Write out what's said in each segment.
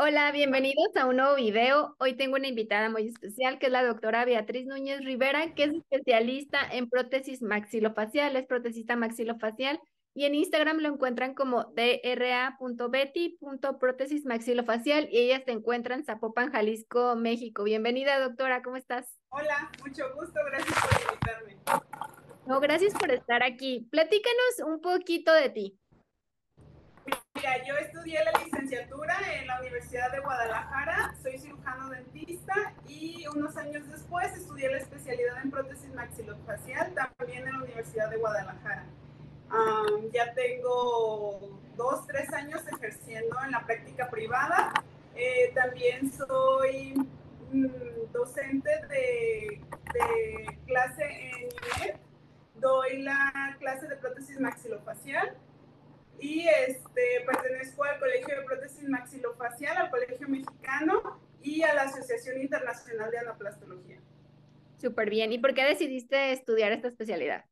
Hola, bienvenidos a un nuevo video. Hoy tengo una invitada muy especial que es la doctora Beatriz Núñez Rivera, que es especialista en prótesis maxilofacial, es protesista maxilofacial y en Instagram lo encuentran como dra.betty.prótesis maxilofacial y ella se encuentra en Zapopan, Jalisco, México. Bienvenida, doctora, ¿cómo estás? Hola, mucho gusto, gracias por invitarme. No, gracias por estar aquí. Platícanos un poquito de ti. Mira, yo estudié la licenciatura en la Universidad de Guadalajara, soy cirujano dentista y unos años después estudié la especialidad en prótesis maxilofacial también en la Universidad de Guadalajara. ya tengo dos, tres años ejerciendo en la práctica privada. Eh, también soy mm, docente de, de, clase en INET. Doy la clase de prótesis maxilofacial y este, pertenezco al Colegio de Prótesis Maxilofacial, al Colegio Mexicano y a la Asociación Internacional de Anaplastología. Súper bien. ¿Y por qué decidiste estudiar esta especialidad?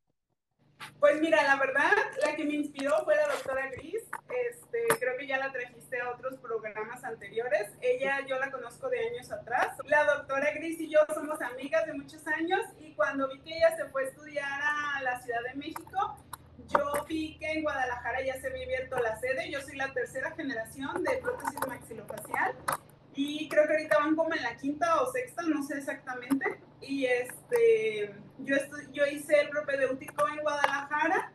Pues mira, la verdad, la que me inspiró fue la doctora Gris. Este, creo que ya la trajiste a otros programas anteriores. Ella yo la conozco de años atrás. La doctora Gris y yo somos amigas de muchos años y cuando vi que ella se fue a estudiar a la Ciudad de México, yo vi que en Guadalajara ya se había abierto la sede. Yo soy la tercera generación de prótesis maxilofacial y creo que ahorita van como en la quinta o sexta, no sé exactamente. Y este, yo, yo hice el propedéutico en Guadalajara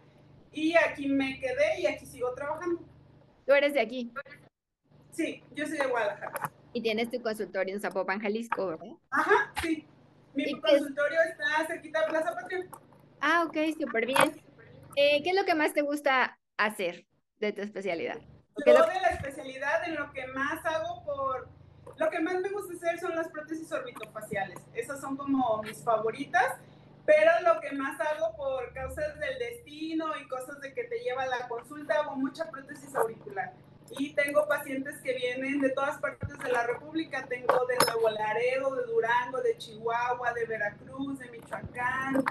y aquí me quedé y aquí sigo trabajando. ¿Tú eres de aquí? Sí, yo soy de Guadalajara. Y tienes tu consultorio en Zapopan, Jalisco, ¿verdad? Ajá, sí. Mi consultorio está cerquita de Plaza Patria. Ah, ok, súper bien. Eh, ¿Qué es lo que más te gusta hacer de tu especialidad? Yo de la especialidad en lo que más hago por... Lo que más me gusta hacer son las prótesis orbitofaciales. Esas son como mis favoritas, pero lo que más hago por causas del destino y cosas de que te lleva a la consulta, hago mucha prótesis auricular. Y tengo pacientes que vienen de todas partes de la República. Tengo de Nuevo Laredo, de Durango, de Chihuahua, de Veracruz, de Michoacán,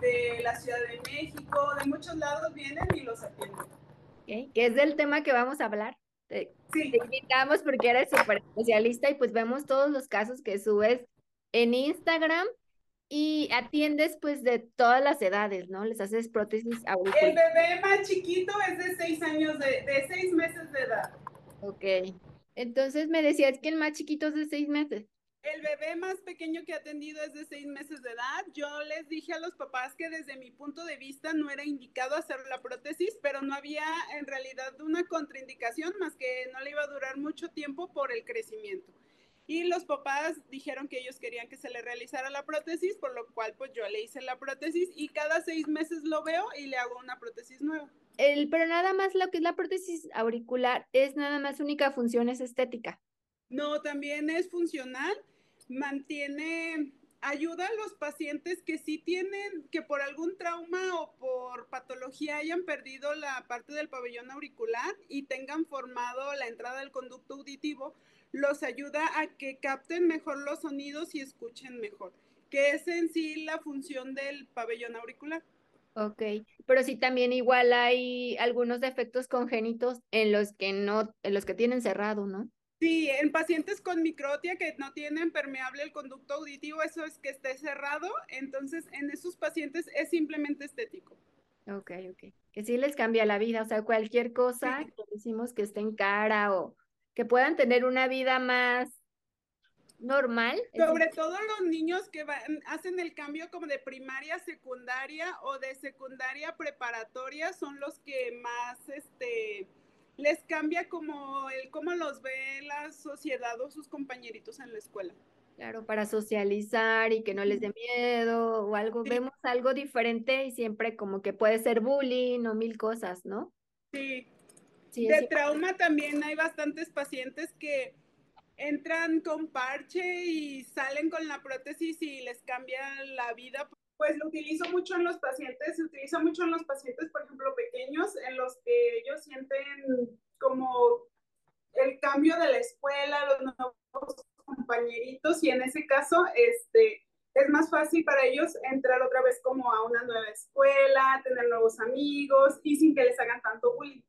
de la Ciudad de México, de muchos lados vienen y los atienden. Okay. Que es del tema que vamos a hablar. Te, sí. te invitamos porque eres súper especialista y pues vemos todos los casos que subes en Instagram y atiendes pues de todas las edades, ¿no? Les haces prótesis auriculares. El bebé más chiquito es de seis años, de, de seis meses de edad. Ok. Entonces me decías que el más chiquito es de seis meses. El bebé más pequeño que he atendido es de seis meses de edad. Yo les dije a los papás que desde mi punto de vista no era indicado hacer la prótesis, pero no había en realidad una contraindicación más que no le iba a durar mucho tiempo por el crecimiento. Y los papás dijeron que ellos querían que se le realizara la prótesis, por lo cual pues yo le hice la prótesis y cada seis meses lo veo y le hago una prótesis nueva. El, pero nada más lo que es la prótesis auricular es nada más única función es estética. No, también es funcional, mantiene, ayuda a los pacientes que sí tienen, que por algún trauma o por patología hayan perdido la parte del pabellón auricular y tengan formado la entrada del conducto auditivo, los ayuda a que capten mejor los sonidos y escuchen mejor, que es en sí la función del pabellón auricular. Ok, pero sí también igual hay algunos defectos congénitos en los que no, en los que tienen cerrado, ¿no? Sí, en pacientes con microtia que no tienen permeable el conducto auditivo, eso es que esté cerrado, entonces en esos pacientes es simplemente estético. Ok, ok. Que sí les cambia la vida, o sea, cualquier cosa que decimos que esté en cara o que puedan tener una vida más normal. Sobre todo los niños que hacen el cambio como de primaria a secundaria o de secundaria preparatoria son los que más, este, les cambia como el cómo los ve la sociedad o sus compañeritos en la escuela. Claro, para socializar y que no les dé miedo o algo, vemos algo diferente y siempre como que puede ser bullying o mil cosas, ¿no? Sí. sí de trauma también hay bastantes pacientes que entran con parche y salen con la prótesis y les cambia la vida pues lo utilizo mucho en los pacientes, se utiliza mucho en los pacientes, por ejemplo, pequeños, en los que ellos sienten como el cambio de la escuela, los nuevos compañeritos, y en ese caso, este, es más fácil para ellos entrar otra vez como a una nueva escuela, tener nuevos amigos y sin que les hagan tanto bullying.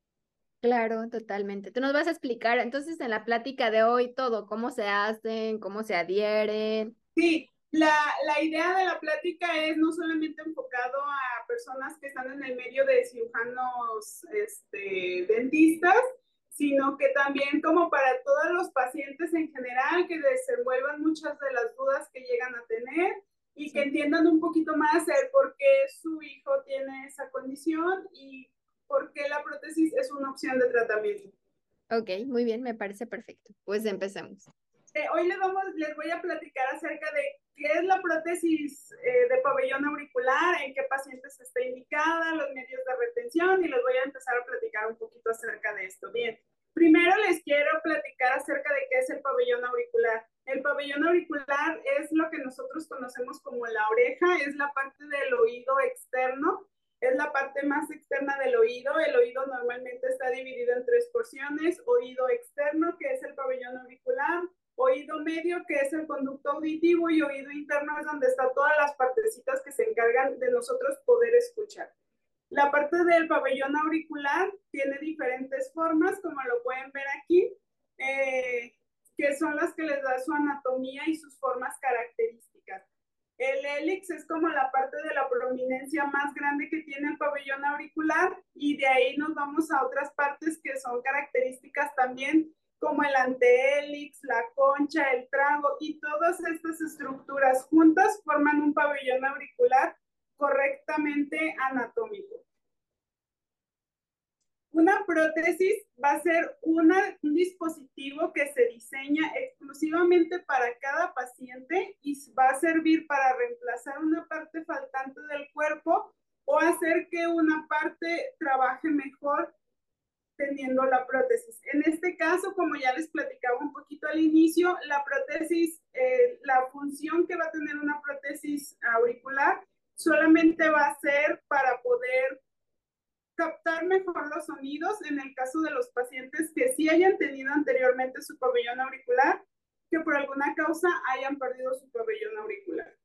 Claro, totalmente. Tú nos vas a explicar entonces en la plática de hoy todo, cómo se hacen, cómo se adhieren. Sí, la, la, idea de la plática es no solamente enfocado a personas que están en el medio de cirujanos este, dentistas, sino que también como para todos los pacientes en general que desenvuelvan muchas de las dudas que llegan a tener y que entiendan un poquito más el por qué su hijo tiene esa condición y por qué la prótesis es una opción de tratamiento. Ok, muy bien, me parece perfecto. Pues empecemos. Eh, hoy les, vamos, les voy a platicar acerca de qué es la prótesis eh, de pabellón auricular, en qué pacientes está indicada, los medios de retención y les voy a empezar a platicar un poquito acerca de esto. Bien, Primero les quiero platicar acerca de qué es el pabellón auricular. El pabellón auricular es lo que nosotros conocemos como la oreja, es la parte del oído externo, es la parte más externa del oído. El oído normalmente está dividido en tres porciones, oído externo, que es el pabellón auricular, oído medio, que es el conducto auditivo, y oído interno es donde están todas las partecitas que se encargan de nosotros poder escuchar. La parte del pabellón auricular tiene diferentes formas, como lo pueden ver aquí, eh, que son las que les da su anatomía y sus formas características. El hélix es como la parte de la prominencia más grande que tiene el pabellón auricular y de ahí nos vamos a otras partes que son características también como el antehélix, la concha, el trago y todas estas estructuras juntas forman un pabellón auricular correctamente anatómico. Una prótesis va a ser un dispositivo que se diseña exclusivamente para cada paciente y va a servir para reemplazar una parte faltante del cuerpo o hacer que una parte trabaje mejor teniendo la prótesis. En este caso, como ya les platicaba un poquito al inicio, la prótesis, eh, la función que va a tener una prótesis auricular solamente va a ser para poder captar mejor los sonidos en el caso de los pacientes que sí hayan tenido anteriormente su pabellón auricular, que por alguna causa hayan perdido su pabellón auricular.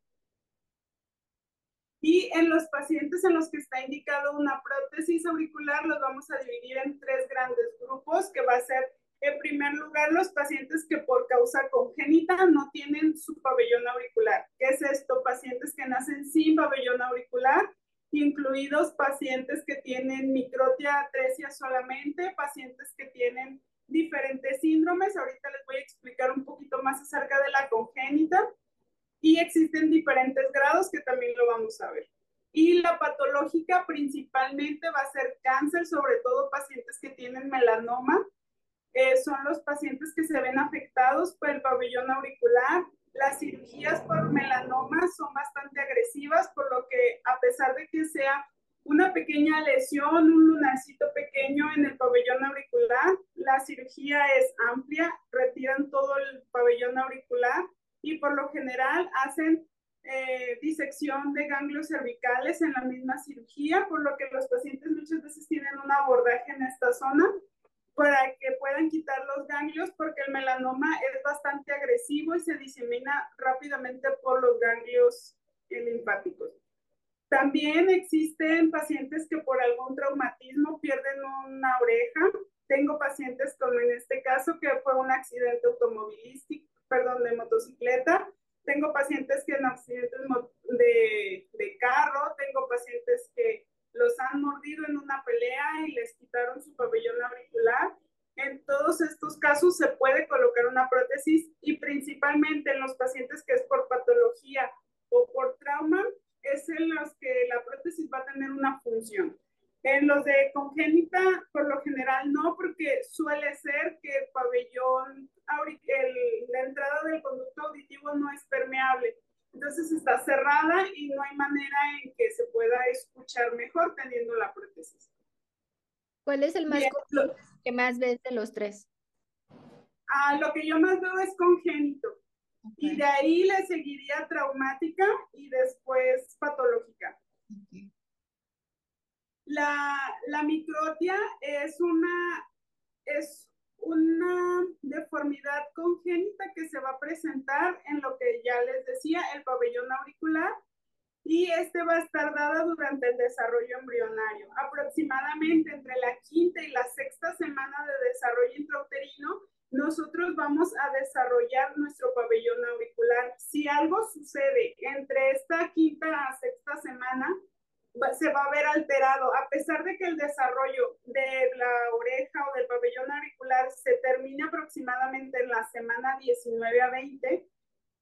Y en los pacientes en los que está indicado una prótesis auricular, los vamos a dividir en tres grandes grupos, que va a ser, en primer lugar, los pacientes que por causa congénita no tienen su pabellón auricular. ¿Qué es esto? Pacientes que nacen sin pabellón auricular, incluidos pacientes que tienen microtia atresia solamente, pacientes que tienen diferentes síndromes. Ahorita les voy a explicar un poquito más acerca de la congénita. Y existen diferentes grados que también lo vamos a ver. Y la patológica principalmente va a ser cáncer, sobre todo pacientes que tienen melanoma. Eh, son los pacientes que se ven afectados por el pabellón auricular, las cirugías por melanoma son bastante agresivas, por lo que a pesar de que sea una pequeña lesión, un lunarcito pequeño en el pabellón auricular, la cirugía es amplia, retiran todo el pabellón auricular y por lo general hacen eh, disección de ganglios cervicales en la misma cirugía, por lo que los pacientes muchas veces tienen un abordaje en esta zona para que puedan quitar los ganglios porque el melanoma es bastante agresivo y se disemina rápidamente por los ganglios linfáticos. También existen pacientes que por algún traumatismo pierden una oreja. Tengo pacientes como en este caso que fue un accidente automovilístico, perdón, de motocicleta. Tengo pacientes que en accidentes de, de carro, tengo pacientes que los han mordido en una pelea y les quitaron su pabellón auricular. En todos estos casos se puede colocar una prótesis y principalmente en los pacientes que es por patología o por trauma, es en los que la prótesis va a tener una función. En los de congénita, por lo general no, porque suele ser que el pabellón, el, la entrada del conducto auditivo no es permeable. Entonces está cerrada y no hay manera en que se pueda escuchar mejor teniendo la prótesis. ¿Cuál es el más que más ves de los tres? Ah, lo que yo más veo es congénito. Y de ahí le seguiría traumática y después patológica. La, la microtia es una, es una deformidad congénita que se va a presentar en lo que ya les decía, el pabellón auricular, y este va a estar dado durante el desarrollo embrionario. Aproximadamente entre la quinta y la sexta semana de desarrollo intrauterino, nosotros vamos a desarrollar nuestro pabellón auricular. Si algo sucede entre esta quinta a sexta semana, se va a ver alterado, a pesar de que el desarrollo de la oreja o del pabellón auricular se termina aproximadamente en la semana 19 a 20,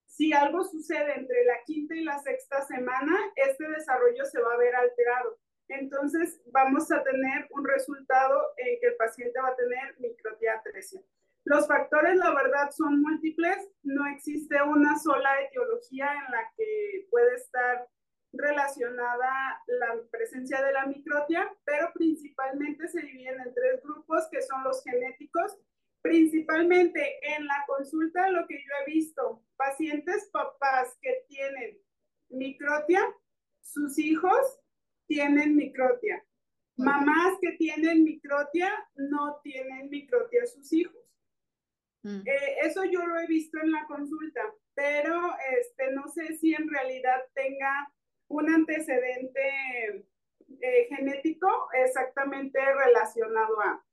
si algo sucede entre la quinta y la sexta semana, este desarrollo se va a ver alterado. Entonces, vamos a tener un resultado en que el paciente va a tener microtiatresia. Los factores, la verdad, son múltiples. No existe una sola etiología en la que puede estar relacionada la presencia de la microtia, pero principalmente se dividen en tres grupos que son los genéticos, Principalmente en la consulta, lo que yo he visto, pacientes papás que tienen microtia, sus hijos tienen microtia. Mamás que tienen microtia no tienen microtia sus hijos. Mm. Eh, eso yo lo he visto en la consulta, pero este, no sé si en realidad tenga un antecedente eh, genético exactamente relacionado a.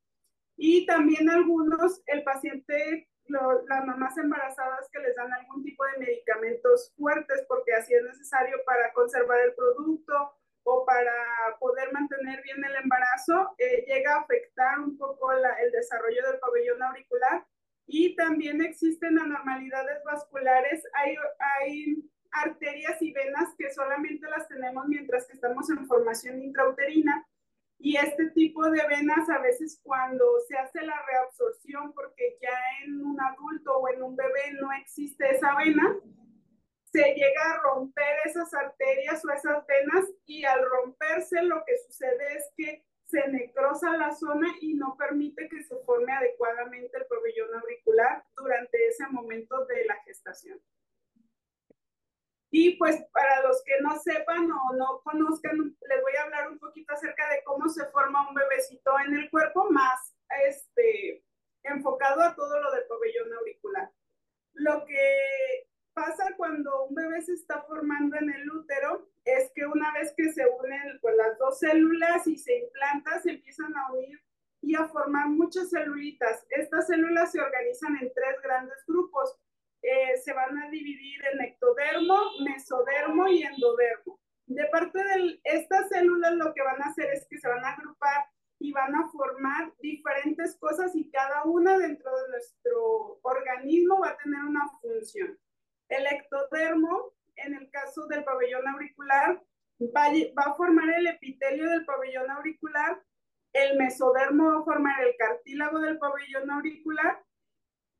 Y también algunos, el paciente, las mamás embarazadas que les dan algún tipo de medicamentos fuertes porque así es necesario para conservar el producto o para poder mantener bien el embarazo, eh, llega a afectar un poco el desarrollo del pabellón auricular. Y también existen anormalidades vasculares. Hay, hay arterias y venas que solamente las tenemos mientras que estamos en formación intrauterina y este tipo de venas a veces cuando se hace la reabsorción, porque ya en un adulto o en un bebé no existe esa vena, se llega a romper esas arterias o esas venas y al romperse lo que sucede es que se necrosa la zona y no permite que se forme adecuadamente el pabellón auricular durante ese momento de la. Y pues para los que no sepan o no conozcan, les voy a hablar un poquito acerca de cómo se forma un bebecito en el cuerpo, más este, enfocado a todo lo del pabellón auricular. Lo que pasa cuando un bebé se está formando en el útero es que una vez que se unen pues, las dos células y se implantan, se empiezan a unir y a formar muchas celulitas. Estas células se organizan en tres grandes grupos. Eh, se van a dividir en ectodermo, mesodermo y endodermo. De parte de estas células lo que van a hacer es que se van a agrupar y van a formar diferentes cosas y cada una dentro de nuestro organismo va a tener una función. El ectodermo, en el caso del pabellón auricular, va, va a formar el epitelio del pabellón auricular, el mesodermo va a formar el cartílago del pabellón auricular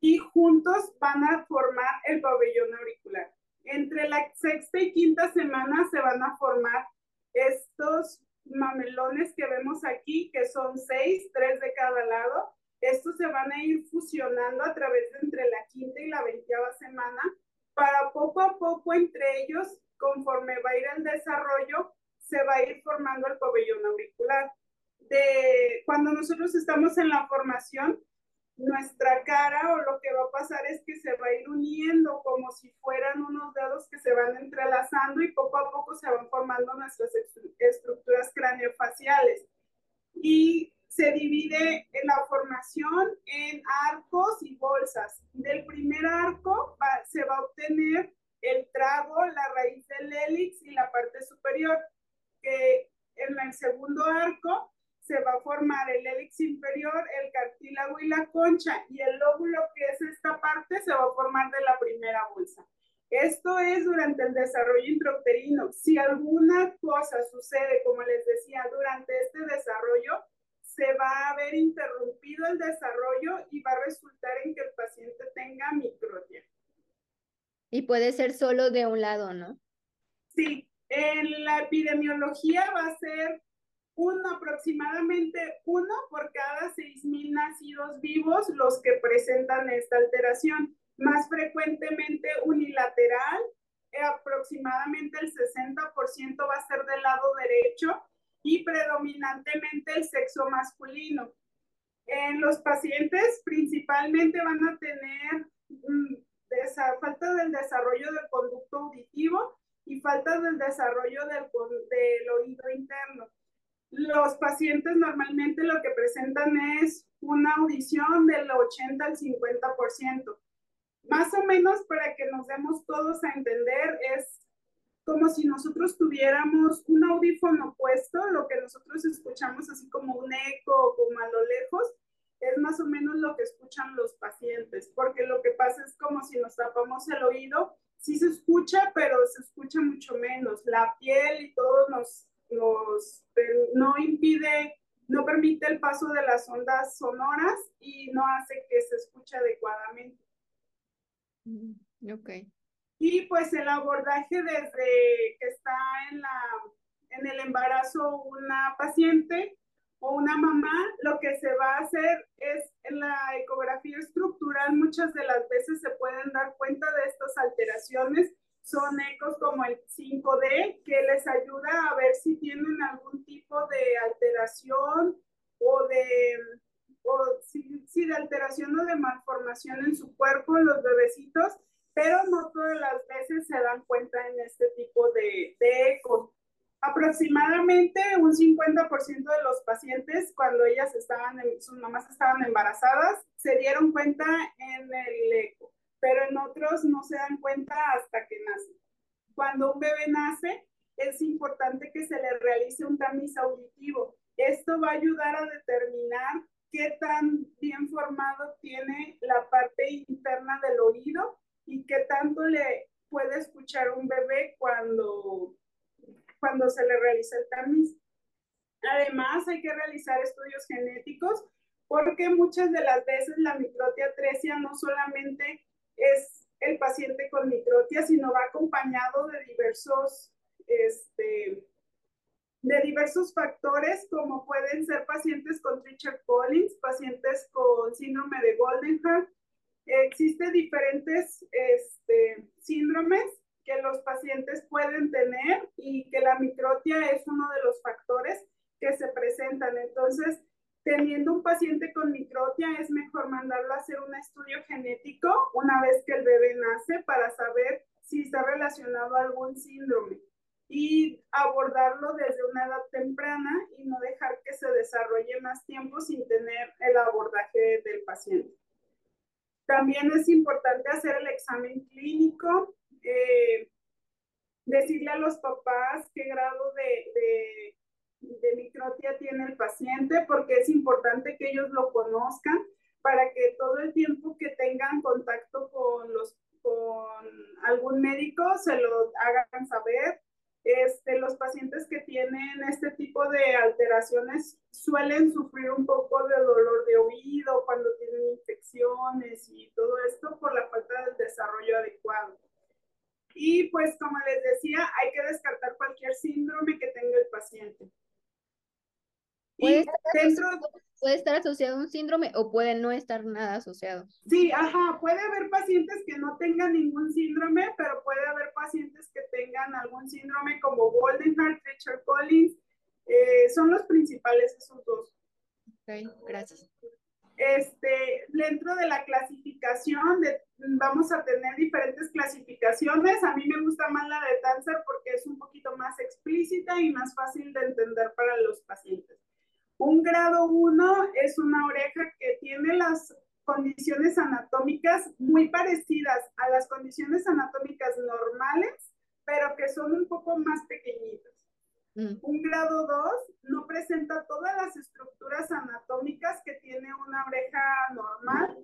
y juntos van a formar el pabellón auricular. Entre la sexta y quinta semana se van a formar estos mamelones que vemos aquí, que son seis, tres de cada lado. Estos se van a ir fusionando a través de entre la quinta y la veinteava semana para poco a poco entre ellos, conforme va a ir el desarrollo, se va a ir formando el pabellón auricular. De, cuando nosotros estamos en la formación, nuestra cara o lo que va a pasar es que se va a ir uniendo como si fueran unos dedos que se van entrelazando y poco a poco se van formando nuestras estructuras craneofaciales. Y se divide en la formación en arcos y bolsas. Del primer arco se va a obtener el trago, la raíz del hélix y la parte superior, que en el segundo arco se va a formar el hélix inferior, el cartílago y la concha, y el lóbulo, que es esta parte, se va a formar de la primera bolsa. Esto es durante el desarrollo intrauterino. Si alguna cosa sucede, como les decía, durante este desarrollo, se va a ver interrumpido el desarrollo y va a resultar en que el paciente tenga microtia. Y puede ser solo de un lado, ¿no? Sí, en la epidemiología va a ser uno, aproximadamente uno por cada 6.000 nacidos vivos los que presentan esta alteración. Más frecuentemente unilateral, eh, aproximadamente el 60% va a ser del lado derecho y predominantemente el sexo masculino. En los pacientes principalmente van a tener esa falta del desarrollo del conducto auditivo y falta del desarrollo del, del oído interno. Los pacientes normalmente lo que presentan es una audición del 80 al 50%. Más o menos para que nos demos todos a entender es como si nosotros tuviéramos un audífono puesto, lo que nosotros escuchamos así como un eco o como a lo lejos, es más o menos lo que escuchan los pacientes, porque lo que pasa es como si nos tapamos el oído, sí se escucha, pero se escucha mucho menos. La piel y todo nos, nos no impide, no permite el paso de las ondas sonoras y no hace que se escuche adecuadamente. Mm, ok. Y pues el abordaje desde que está en, la, en el embarazo una paciente o una mamá, lo que se va a hacer es en la ecografía estructural, muchas de las veces se pueden dar cuenta de estas alteraciones. Son ecos como el 5D que les ayuda a ver si tienen algún tipo de alteración o de, o si, de alteración o de malformación en su cuerpo, en los bebecitos pero no todas las veces se dan cuenta en este tipo de, de ecos. Aproximadamente un 50% de los pacientes, cuando ellas estaban, sus mamás estaban embarazadas, se dieron cuenta en el eco, pero en otros no se dan cuenta hasta que nace. Cuando un bebé nace, es importante que se le realice un tamiz auditivo. Esto va a ayudar a determinar qué tan bien formado tiene la parte interna del oído y qué tanto le puede escuchar un bebé cuando, cuando se le realiza el tamiz. Además, hay que realizar estudios genéticos porque muchas de las veces la microtia tresia no solamente es el paciente con microtia, sino va acompañado de diversos, este, de diversos factores, como pueden ser pacientes con Richard Collins, pacientes con síndrome de Goldenhar, Existen diferentes este, síndromes que los pacientes pueden tener y que la microtia es uno de los factores que se presentan. Entonces, teniendo un paciente con microtia, es mejor mandarlo a hacer un estudio genético una vez que el bebé nace para saber si está relacionado a algún síndrome y abordarlo desde una edad temprana y no dejar que se desarrolle más tiempo sin tener el abordaje del paciente. También es importante hacer el examen clínico, eh, decirle a los papás qué grado de, de, microtia tiene el paciente, porque es importante que ellos lo conozcan para que todo el tiempo que tengan contacto con, los, con algún médico se lo hagan saber este, los pacientes que tienen este tipo de alteraciones suelen sufrir un poco de dolor de oído cuando tienen infecciones y todo esto por la falta del desarrollo adecuado. Y pues como les decía, hay que descartar cualquier síndrome que tenga el paciente. ¿Puede, estar puede estar asociado a un síndrome o puede no estar nada asociado. Sí, ajá, puede haber pacientes que no tengan ningún síndrome, pero puede haber pacientes que tengan algún síndrome como Goldenheart, Richard Collins. Eh, son los principales esos dos. Ok, gracias. Este, dentro de la clasificación, de, vamos a tener diferentes clasificaciones. A mí me gusta más la de Tanzer porque es un poquito más explícita y más fácil de entender para los pacientes. Un grado 1 es una oreja que tiene las condiciones anatómicas muy parecidas a las condiciones anatómicas normales, pero que son un poco más pequeñitas. Mm. Un grado 2 no presenta todas las estructuras anatómicas que tiene una oreja normal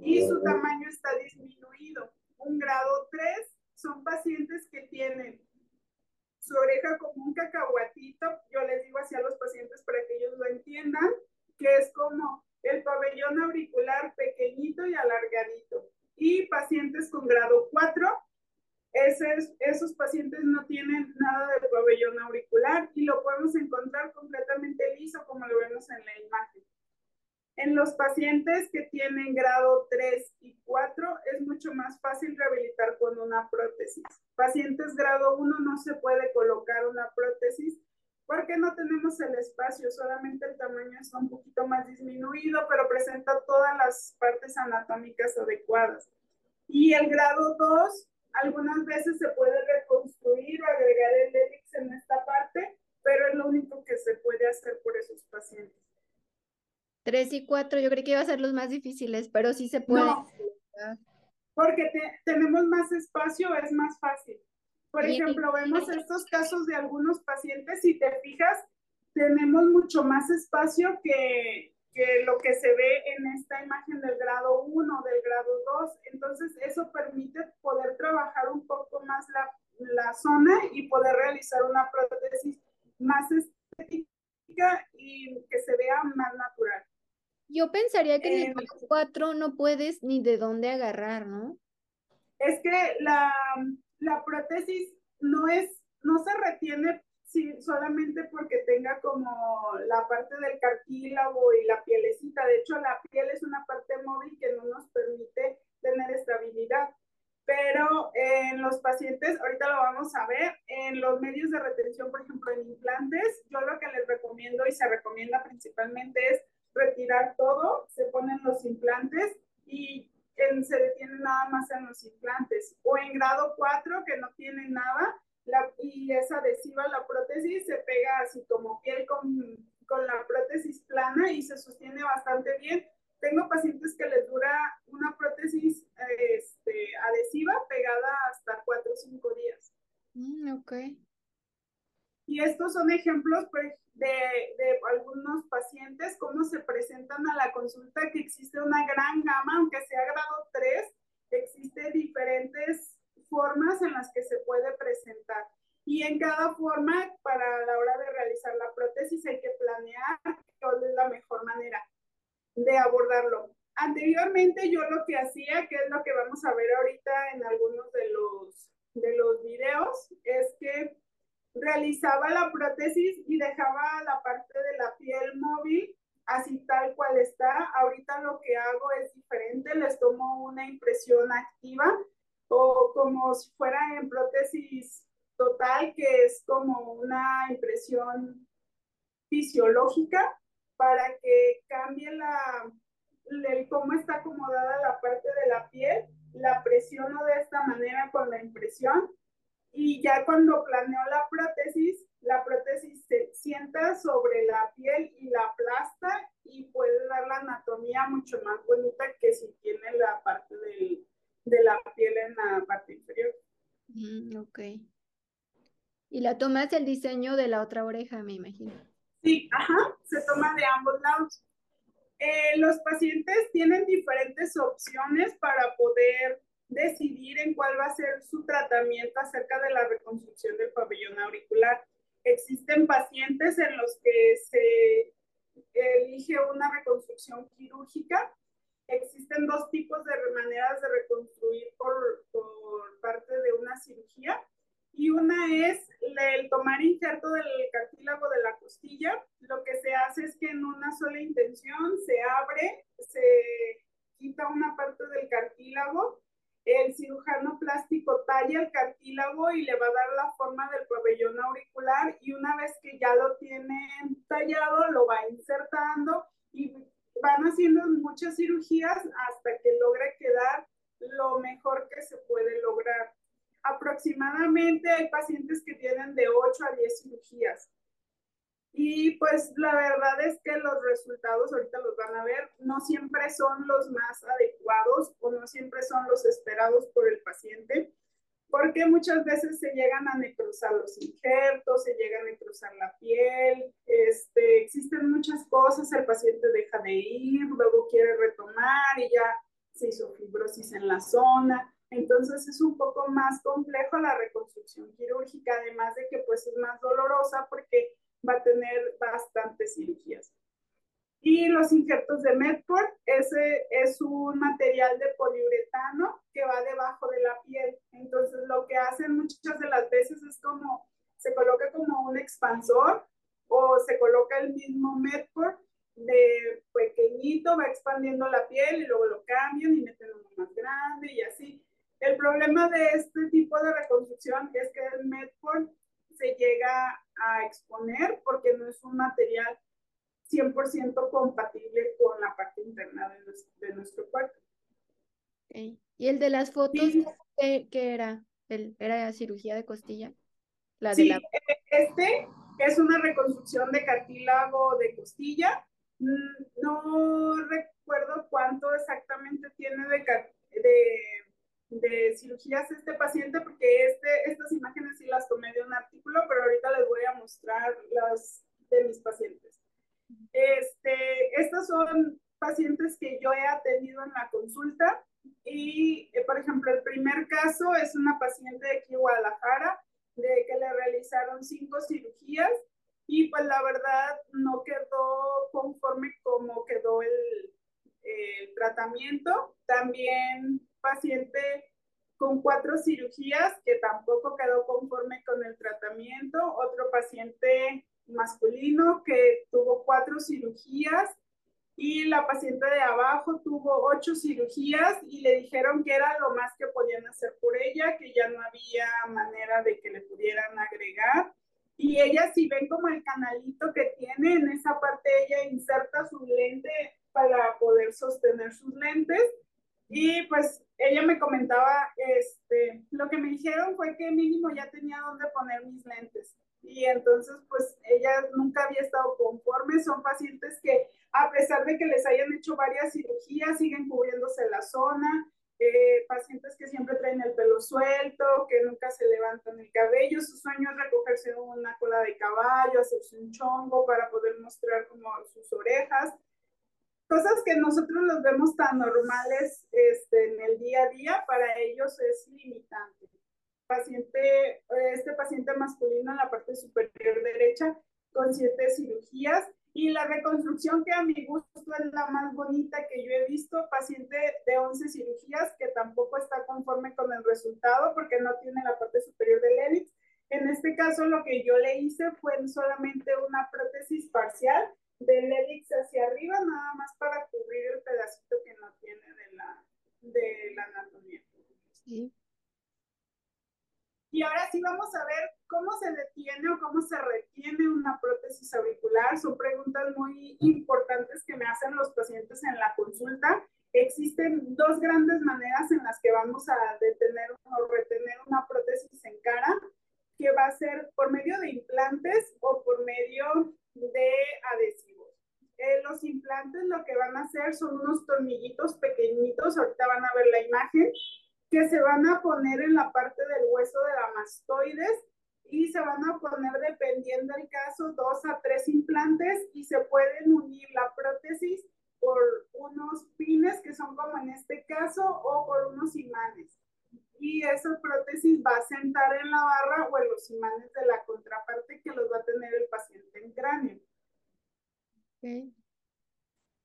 y su tamaño está disminuido. Un grado 3 son pacientes que tienen su oreja como un cacahuatito, yo les digo así a los pacientes para que ellos lo entiendan, que es como el pabellón auricular pequeñito y alargadito. Y pacientes con grado 4, esos pacientes no tienen nada de pabellón auricular y lo podemos encontrar completamente liso como lo vemos en la imagen. En los pacientes que tienen grado 3 y 4 es mucho más fácil rehabilitar con una prótesis. Pacientes grado 1 no se puede colocar una prótesis porque no tenemos el espacio, solamente el tamaño está un poquito más disminuido, pero presenta todas las partes anatómicas adecuadas. Y el grado 2, Algunas veces se puede reconstruir o agregar el helix en esta parte, pero es lo único que se puede hacer por esos pacientes. Tres y cuatro, yo creí que iba a ser los más difíciles, pero sí se puede. No, porque tenemos más espacio, es más fácil. Por ejemplo, vemos estos casos de algunos pacientes, si te fijas, tenemos mucho más espacio que, que lo que se ve en esta imagen del grado 1, del grado 2. Entonces, eso permite poder trabajar un poco más la, la zona y poder realizar una prótesis más estética y que se vea más natural. Yo pensaría que en el eh, 4 no puedes ni de dónde agarrar, ¿no? Es que la, la prótesis no es, no se retiene Sí, solamente porque tenga como la parte del cartílago y la pielecita. De hecho, la piel es una parte móvil que no nos permite tener estabilidad. Pero en los pacientes, ahorita lo vamos a ver, en los medios de retención, por ejemplo, en implantes, yo lo que les recomiendo y se recomienda principalmente es retirar todo, se ponen los implantes y se detiene nada más en los implantes. O en grado 4, que no tienen nada, y es adhesiva la prótesis, se pega así como piel con, con la prótesis plana y se sostiene bastante bien. Tengo pacientes que les dura una prótesis este, adhesiva pegada hasta 4 o 5 días. Mm, ok. Y estos son ejemplos pues, de, de, algunos pacientes, cómo se a la consulta, que existe una gran gama, aunque sea grado 3, existe diferentes formas en las que se puede presentar. Y en cada forma, para la hora de realizar la prótesis, hay que planear cuál es la mejor manera de abordarlo. Anteriormente yo lo que hacía, que es lo que vamos a ver ahorita en algunos de los, de los videos, es que realizaba la prótesis y dejaba la parte de la piel móvil así tal cual está. Ahorita lo que hago es diferente, les tomo una impresión activa o como si fuera en prótesis total, que es como una impresión fisiológica para que cambie la, el, cómo está acomodada la parte de la piel, la presiono de esta manera con la impresión y ya cuando planeo la prótesis, la prótesis se sienta sobre la piel y la aplasta y puede dar la anatomía mucho más bonita que si tiene la parte del, de la piel en la parte inferior. Mm, ok. Y la tomas el diseño de la otra oreja, me imagino. Sí, ajá, se toma de ambos lados. Eh, los pacientes tienen diferentes opciones para poder decidir en cuál va a ser su tratamiento acerca de la reconstrucción del pabellón auricular. Existen pacientes en los que se elige una reconstrucción quirúrgica existen dos tipos de maneras de reconstruir por, por parte de una cirugía. Y una es el tomar injerto del cartílago de la costilla. Lo que se hace es que en una sola intención se abre, se quita una parte del cartílago, el cirujano plástico talla el cartílago y le va a dar la forma del pabellón auricular y una vez que ya lo tiene tallado, lo va insertando y van haciendo muchas cirugías hasta que logre quedar lo mejor que se puede lograr. Aproximadamente hay pacientes que tienen de 8 a 10 cirugías. Y pues la verdad es que los resultados, ahorita los van a ver, no siempre son los más adecuados o no siempre son los esperados por el paciente porque muchas veces se llegan a necrosar los injertos, se llegan a necrosar la piel, este, existen muchas cosas, el paciente deja de ir, luego quiere retomar y ya se hizo fibrosis en la zona. Entonces es un poco más complejo la reconstrucción quirúrgica, además de que pues es más dolorosa porque va a tener bastantes cirugías. Y los injertos de Medport, ese es un material de poliuretano que va debajo de la piel. Entonces lo que hacen muchas de las veces es como, se coloca como un expansor o se coloca el mismo Medport de pequeñito, va expandiendo la piel y luego lo cambian y meten uno más grande y así. El problema de este tipo de reconstrucción es que el Medport se llega a exponer porque no es un material 100% compatible con la parte interna de nuestro, de nuestro cuerpo. ¿Y el de las fotos, ¿qué, era? ¿El, ¿Era cirugía de costilla? La sí, e, este es una reconstrucción de cartílago de costilla. Mm, no recuerdo cuánto exactamente tiene de, de, de, cirugías este paciente, porque este, estas imágenes sí las tomé de un artículo, pero ahorita les voy a mostrar las de mis pacientes. Este, estos son pacientes que yo he atendido en la consulta y, eh, por ejemplo, el primer caso es una paciente de aquí Guadalajara, de que le realizaron cinco cirugías y pues la verdad no quedó conforme como quedó el, el tratamiento. También paciente con cuatro cirugías que tampoco quedó conforme con el tratamiento. Otro paciente masculino que tuvo cuatro cirugías y la paciente de abajo tuvo ocho cirugías y le dijeron que era lo más que podían hacer por ella, que ya no había manera de que le pudieran agregar. Y ella, si ven como el canalito que tiene, en esa parte ella inserta su lente para poder sostener sus lentes. Y pues ella me comentaba, este, lo que me dijeron fue que mínimo ya tenía donde poner mis lentes. Y entonces pues ella nunca había estado conforme, son pacientes que a pesar de que les hayan hecho varias cirugías, siguen cubriéndose la zona, eh, pacientes que siempre traen el pelo suelto, que nunca se levantan el cabello, su sueño es recogerse una cola de caballo, hacerse un chongo para poder mostrar como sus orejas, cosas que nosotros los vemos tan normales este, en el día a día, para ellos es limitante paciente, este paciente masculino en la parte superior derecha con siete cirugías y la reconstrucción que a mi gusto es la más bonita que yo he visto, paciente de 11 cirugías que tampoco está conforme con el resultado porque no tiene la parte superior del hélix. En este caso lo que yo le hice fue solamente una prótesis parcial del hélix hacia arriba, nada más para cubrir el pedacito que no tiene de la, de la anatomía. Sí. Y ahora sí vamos a ver cómo se detiene o cómo se retiene una prótesis auricular. Son preguntas muy importantes que me hacen los pacientes en la consulta. Existen dos grandes maneras en las que vamos a detener o retener una prótesis en cara, que va a ser por medio de implantes o por medio de adhesivos. Eh, los implantes lo que van a hacer son unos tornillitos pequeñitos, ahorita van a ver la imagen, que se van a poner en la parte del hueso de la mastoides y se van a poner, dependiendo del caso, dos a tres implantes y se pueden unir la prótesis por unos pines que son como en este caso o por unos imanes. Y esa prótesis va a sentar en la barra o en los imanes de la contraparte que los va a tener el paciente en cráneo.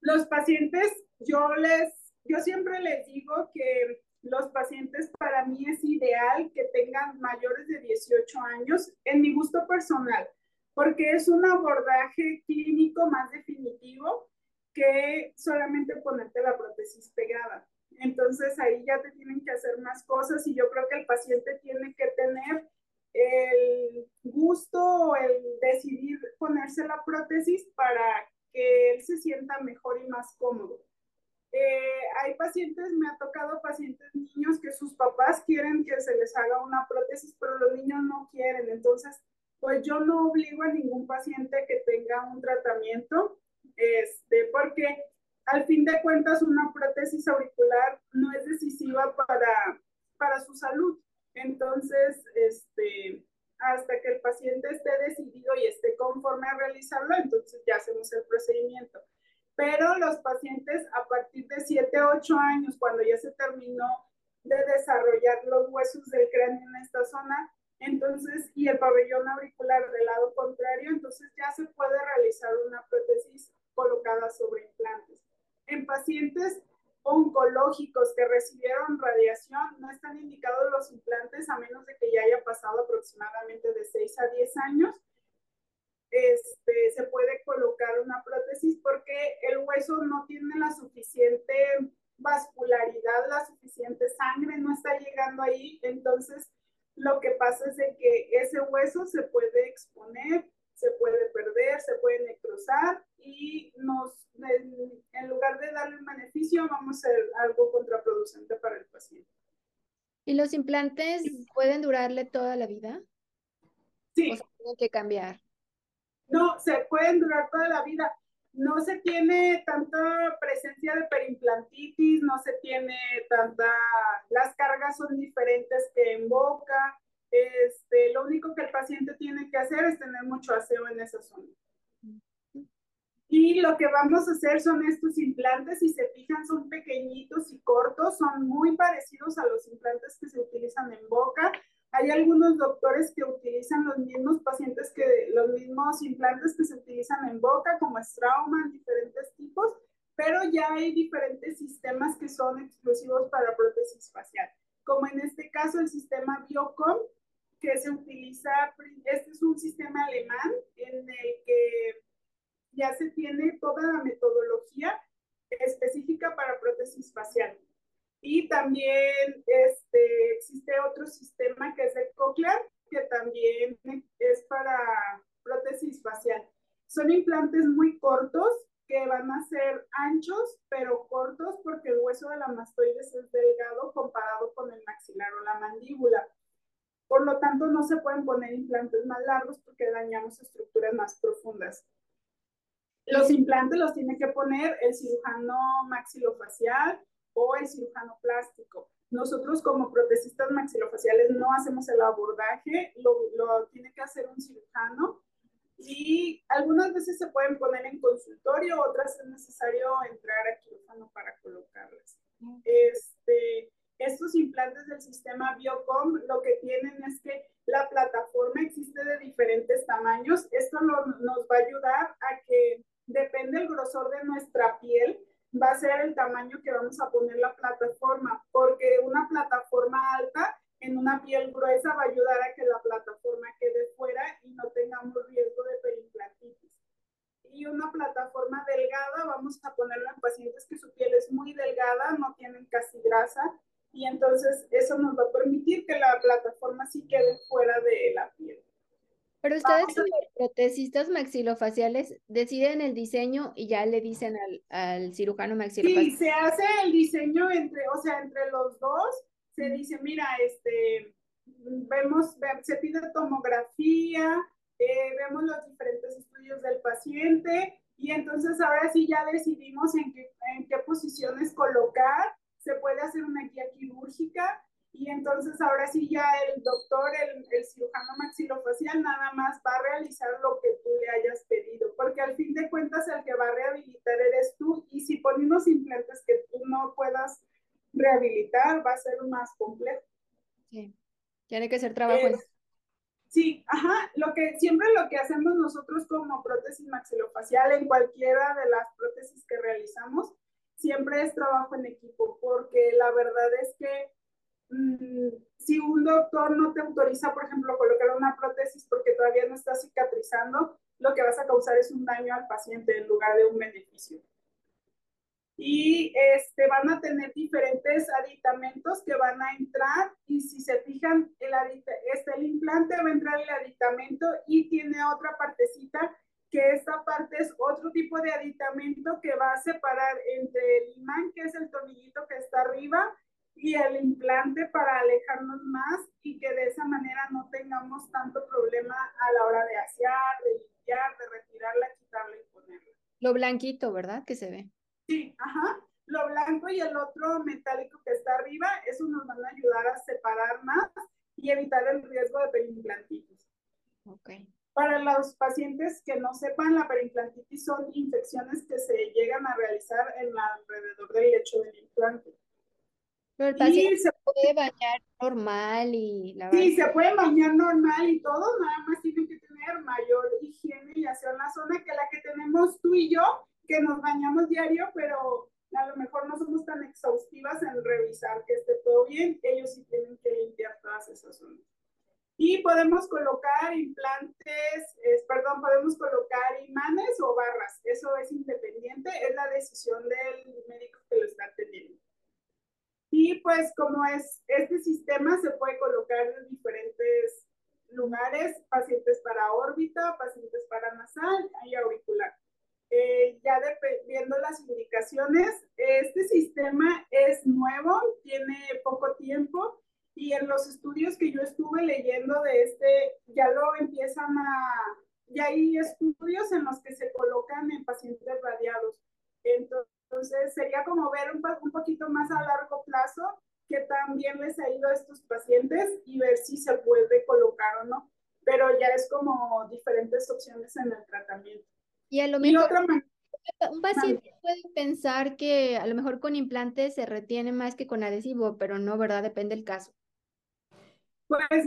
Los pacientes, yo les, yo siempre les digo que los pacientes para mí es ideal que tengan mayores de 18 años, en mi gusto personal, porque es un abordaje clínico más definitivo que solamente ponerte la prótesis pegada. Entonces ahí ya te tienen que hacer más cosas y yo creo que el paciente tiene que tener el gusto o el decidir ponerse la prótesis para que él se sienta mejor y más cómodo. Eh, hay pacientes, me ha tocado pacientes niños que sus papás quieren que se les haga una prótesis, pero los niños no quieren. Entonces, pues yo no obligo a ningún paciente que tenga un tratamiento, este, porque al fin de cuentas una prótesis auricular no es decisiva para, para su salud. Entonces, este, hasta que el paciente esté decidido y esté conforme a realizarlo, entonces ya hacemos el procedimiento pero los pacientes a partir de 7, 8 años, cuando ya se terminó de desarrollar los huesos del cráneo en esta zona, entonces, y el pabellón auricular del lado contrario, entonces ya se puede realizar una prótesis colocada sobre implantes. En pacientes oncológicos que recibieron radiación, no están indicados los implantes a menos de que ya haya pasado aproximadamente de 6 a 10 años este, se puede colocar una prótesis porque el hueso no tiene la suficiente vascularidad, la suficiente sangre no está llegando ahí, entonces lo que pasa es de que ese hueso se puede exponer, se puede perder, se puede necrosar y nos, en, lugar de darle un beneficio, vamos a hacer algo contraproducente para el paciente. ¿Y los implantes pueden durarle toda la vida? Sí. ¿O se tienen que cambiar? No, se pueden durar toda la vida. No se tiene tanta presencia de perimplantitis, no se tiene tanta, las cargas son diferentes que en boca. Este, lo único que el paciente tiene que hacer es tener mucho aseo en esa zona. Y lo que vamos a hacer son estos implantes, si se fijan, son pequeñitos y cortos, son muy parecidos a los implantes que se utilizan en boca. Hay algunos doctores que utilizan los mismos pacientes que los mismos implantes que se utilizan en boca, como Straumann, diferentes tipos, pero ya hay diferentes sistemas que son exclusivos para prótesis facial. Como en este caso el sistema Biocom, que se utiliza, este es un sistema alemán en el que ya se tiene toda la metodología específica para prótesis facial. Y también este, existe otro sistema que es el Cochlear, que también es para prótesis facial. Son implantes muy cortos que van a ser anchos, pero cortos porque el hueso de la mastoides es delgado comparado con el maxilar o la mandíbula. Por lo tanto, no se pueden poner implantes más largos porque dañamos estructuras más profundas. Los implantes los tiene que poner el cirujano maxilofacial o el cirujano plástico. Nosotros como protesistas maxilofaciales no hacemos el abordaje, lo, lo tiene que hacer un cirujano y algunas veces se pueden poner en consultorio, otras es necesario entrar a quirófano para colocarlas. Este, estos implantes del sistema Biocom lo que tienen es que la plataforma existe de diferentes tamaños. Esto nos va a ayudar a que depende del grosor de nuestra piel, va a ser el tamaño que vamos a poner la plataforma, porque una plataforma alta en una piel gruesa va a ayudar a que la plataforma quede fuera y no tengamos riesgo de perimplantitis. Y una plataforma delgada, vamos a ponerla en pacientes que su piel es muy delgada, no tienen casi grasa, y entonces eso nos va a permitir que la plataforma sí quede fuera de la piel. Pero ustedes como protesistas maxilofaciales deciden el diseño y ya le dicen al, al cirujano maxilofacial. Sí, se hace el diseño entre, o sea, entre los dos, se dice, mira, este, vemos, se pide tomografía, eh, vemos los diferentes estudios del paciente y entonces ahora sí ya decidimos en qué, en qué posiciones colocar, se puede hacer una guía quirúrgica y entonces ahora sí ya el doctor, el, el, cirujano maxilofacial, nada más va a realizar lo que tú le hayas pedido, porque al fin de cuentas el que va a rehabilitar eres tú y si ponemos implantes que tú no puedas rehabilitar va a ser más complejo. Sí, tiene que ser trabajo. Eh, sí, ajá, lo que siempre lo que hacemos nosotros como prótesis maxilofacial en cualquiera de las prótesis que realizamos, siempre es trabajo en equipo, porque la verdad es que Mm, si un doctor no te autoriza, por ejemplo, colocar una prótesis porque todavía no está cicatrizando, lo que vas a causar es un daño al paciente en lugar de un beneficio. Y este, van a tener diferentes aditamentos que van a entrar y si se fijan, el, este, el implante va a entrar el aditamento y tiene otra partecita que esta parte es otro tipo de aditamento que va a separar entre el imán, que es el tornillito que está arriba, y el implante para alejarnos más y que de esa manera no tengamos tanto problema a la hora de asear, de limpiar, de retirarla, quitarla y ponerla. Lo blanquito, ¿verdad? Que se ve. Sí, ajá. Lo blanco y el otro metálico que está arriba, eso nos van a ayudar a separar más y evitar el riesgo de perimplantitis. Ok. Para los pacientes que no sepan, la perimplantitis son infecciones que se llegan a realizar en la, alrededor del lecho del implante. Pero el paciente se puede bañar normal y la Sí, se puede bañar normal y todo, nada más tienen que tener mayor higiene y hacer la zona que la que tenemos tú y yo, que nos bañamos diario, pero a lo mejor no somos tan exhaustivas en revisar que esté todo bien, ellos sí tienen que limpiar todas esas zonas. Y podemos colocar implantes, perdón, podemos colocar imanes o barras, eso es independiente, es la decisión del médico que lo está teniendo. Y pues como es este sistema se puede colocar de diferentes lugares, pacientes para órbita, pacientes para nasal y auricular. Eh, ya dependiendo las indicaciones, este sistema es nuevo, tiene poco tiempo y en los estudios que yo estuve leyendo de este, ya lo empiezan a, ya hay estudios en los que se colocan en pacientes radiados. Entonces, sería como ver un, un poquito más a largo plazo qué tan bien les ha ido a estos pacientes y ver si se puede colocar o no. Pero ya es como diferentes opciones en el tratamiento. Y a lo mejor un paciente puede pensar que a lo mejor con implantes se retiene más que con adhesivo, pero no, ¿verdad? Depende del caso. Pues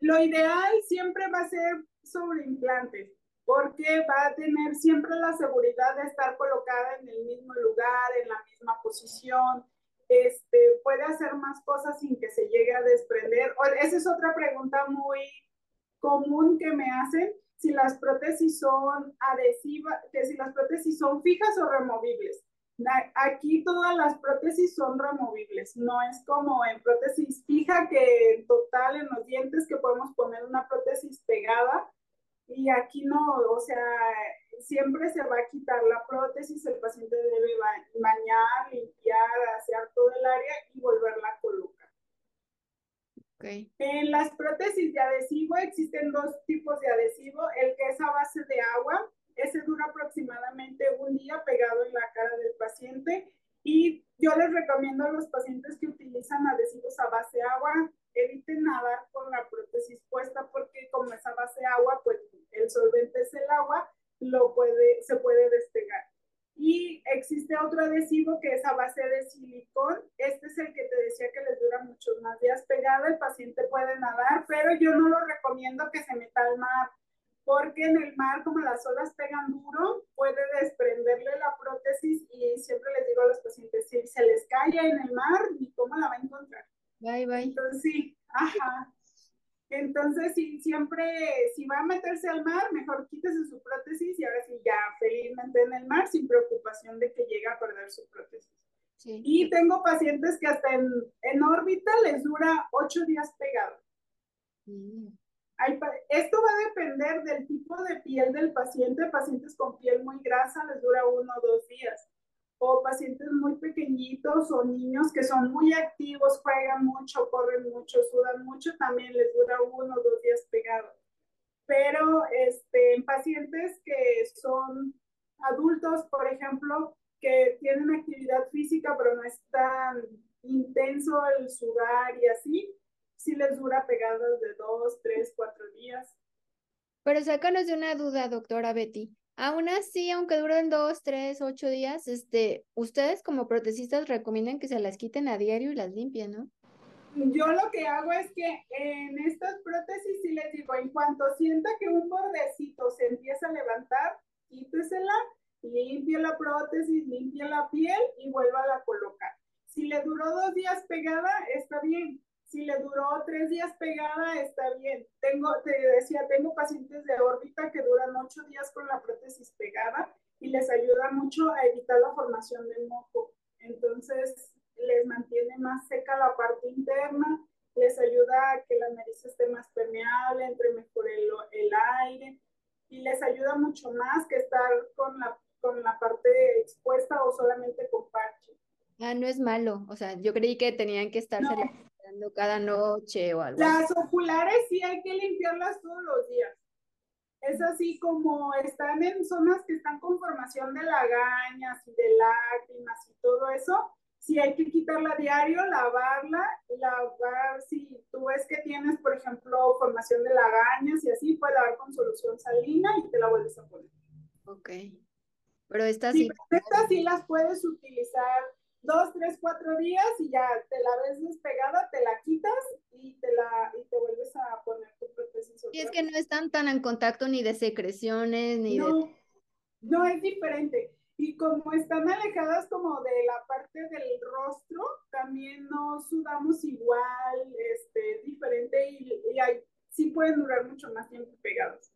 lo ideal siempre va a ser sobre implantes, porque va a tener siempre la seguridad de estar colocada en el mismo lugar, en la misma posición, este, puede hacer más cosas sin que se llegue a desprender. esa es otra pregunta muy común que me hacen, si las prótesis son adhesivas, que si las prótesis son fijas o removibles. Aquí todas las prótesis son removibles, no es como en prótesis fija que en total en los dientes que podemos poner una prótesis pegada y aquí no, o sea, siempre se va a quitar la prótesis, el paciente debe bañar, limpiar, hacer todo el área y volverla a colocar. Okay. En las prótesis de adhesivo existen dos tipos de adhesivo, el que es a base de agua, ese dura aproximadamente un día pegado en la cara del paciente y yo les recomiendo a los pacientes que utilizan adhesivos a base de agua, eviten nadar con la prótesis puesta porque como es a base de agua, pues el solvente es el agua lo puede, se puede despegar. Y existe otro adhesivo que es a base de silicón. Este es el que te decía que les dura muchos más días pegado. El paciente puede nadar, pero yo no lo recomiendo que se meta al mar, porque en el mar, como las olas pegan duro, puede desprenderle la prótesis y siempre les digo a los pacientes, si se les cae en el mar, ni cómo la va a encontrar. Bye, bye. Entonces, sí, ajá. Entonces, si siempre, si va a meterse al mar, mejor quítese su prótesis y ahora sí, ya felizmente en el mar, sin preocupación de que llegue a perder su prótesis. Y tengo pacientes que hasta en, en, órbita les dura ocho días pegado. Mm. esto va a depender del tipo de piel del paciente. Pacientes con piel muy grasa les dura uno o dos días o pacientes muy pequeñitos o niños que son muy activos, juegan mucho, corren mucho, sudan mucho, también les dura uno o dos días pegado. Pero este, en pacientes que son adultos, por ejemplo, que tienen actividad física, pero no es tan intenso el sudar y así, sí les dura pegadas de dos, tres, cuatro días. Pero sácanos de una duda, doctora Betty. Aún así, aunque duren dos, tres, ocho días, este, ustedes como protecistas recomiendan que se las quiten a diario y las limpien, ¿no? Yo lo que hago es que en estas prótesis sí les digo, en cuanto sienta que un bordecito se empieza a levantar, quítesela, limpie la prótesis, limpie la piel y vuelva a colocar. Si le duró dos días pegada, está bien. Si le duró tres días pegada, está bien. Tengo, te decía, tengo pacientes de órbita que duran ocho días con la prótesis pegada y les ayuda mucho a evitar la formación de moco. Entonces, les mantiene más seca la parte interna, les ayuda a que la nariz esté más permeable, entre mejor el, el aire y les ayuda mucho más que estar con la, con la parte expuesta o solamente con parche. Ah, no es malo. O sea, yo creí que tenían que estarse cada noche o algo. Las oculares sí hay que limpiarlas todos los días. Es así como están en zonas que están con formación de lagañas y de lágrimas y todo eso, sí hay que quitarla diario, lavarla, lavar, si tú ves que tienes, por ejemplo, formación de lagañas y así, puedes lavar con solución salina y te la vuelves a poner. Ok. Pero estas sí. Estas sí las puedes utilizar dos, tres, cuatro días y ya te la ves despegada, te la quitas y te la y te vuelves a poner tu prótesis. Y es que no están tan en contacto ni de secreciones ni no, de... No, es diferente. Y como están alejadas como de la parte del rostro, también no sudamos igual, este, diferente y, y hay, sí pueden durar mucho más tiempo pegados.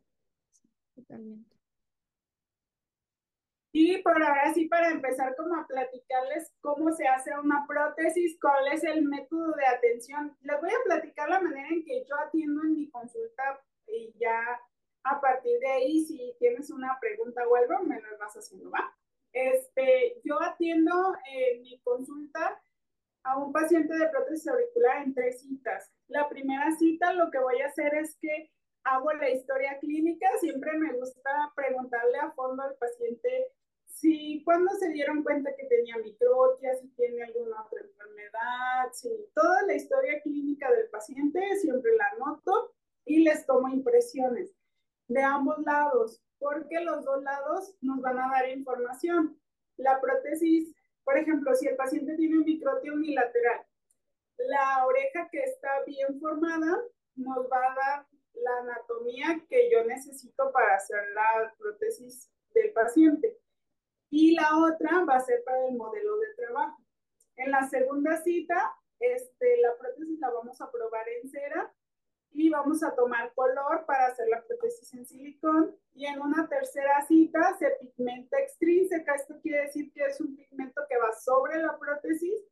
Totalmente. Y por ahora sí, para empezar como a platicarles cómo se hace una prótesis, cuál es el método de atención. Les voy a platicar la manera en que yo atiendo en mi consulta y ya a partir de ahí, si tienes una pregunta o algo, me las vas haciendo, ¿va? Este, yo atiendo en mi consulta a un paciente de prótesis auricular en tres citas. La primera cita lo que voy a hacer es que hago la historia clínica, siempre me gusta preguntarle a fondo al paciente si cuando se dieron cuenta que tenía microtia, si tiene alguna otra enfermedad, si toda la historia clínica del paciente siempre la anoto y les tomo impresiones de ambos lados, porque los dos lados nos van a dar información. La prótesis, por ejemplo, si el paciente tiene un microtia unilateral, la oreja que está bien formada nos va a dar la anatomía que yo necesito para hacer la prótesis del paciente y la otra va a ser para el modelo de trabajo. En la segunda cita, este, la prótesis la vamos a probar en cera y vamos a tomar color para hacer la prótesis en silicón. Y en una tercera cita se pigmenta extrínseca. Esto quiere decir que es un pigmento que va sobre la prótesis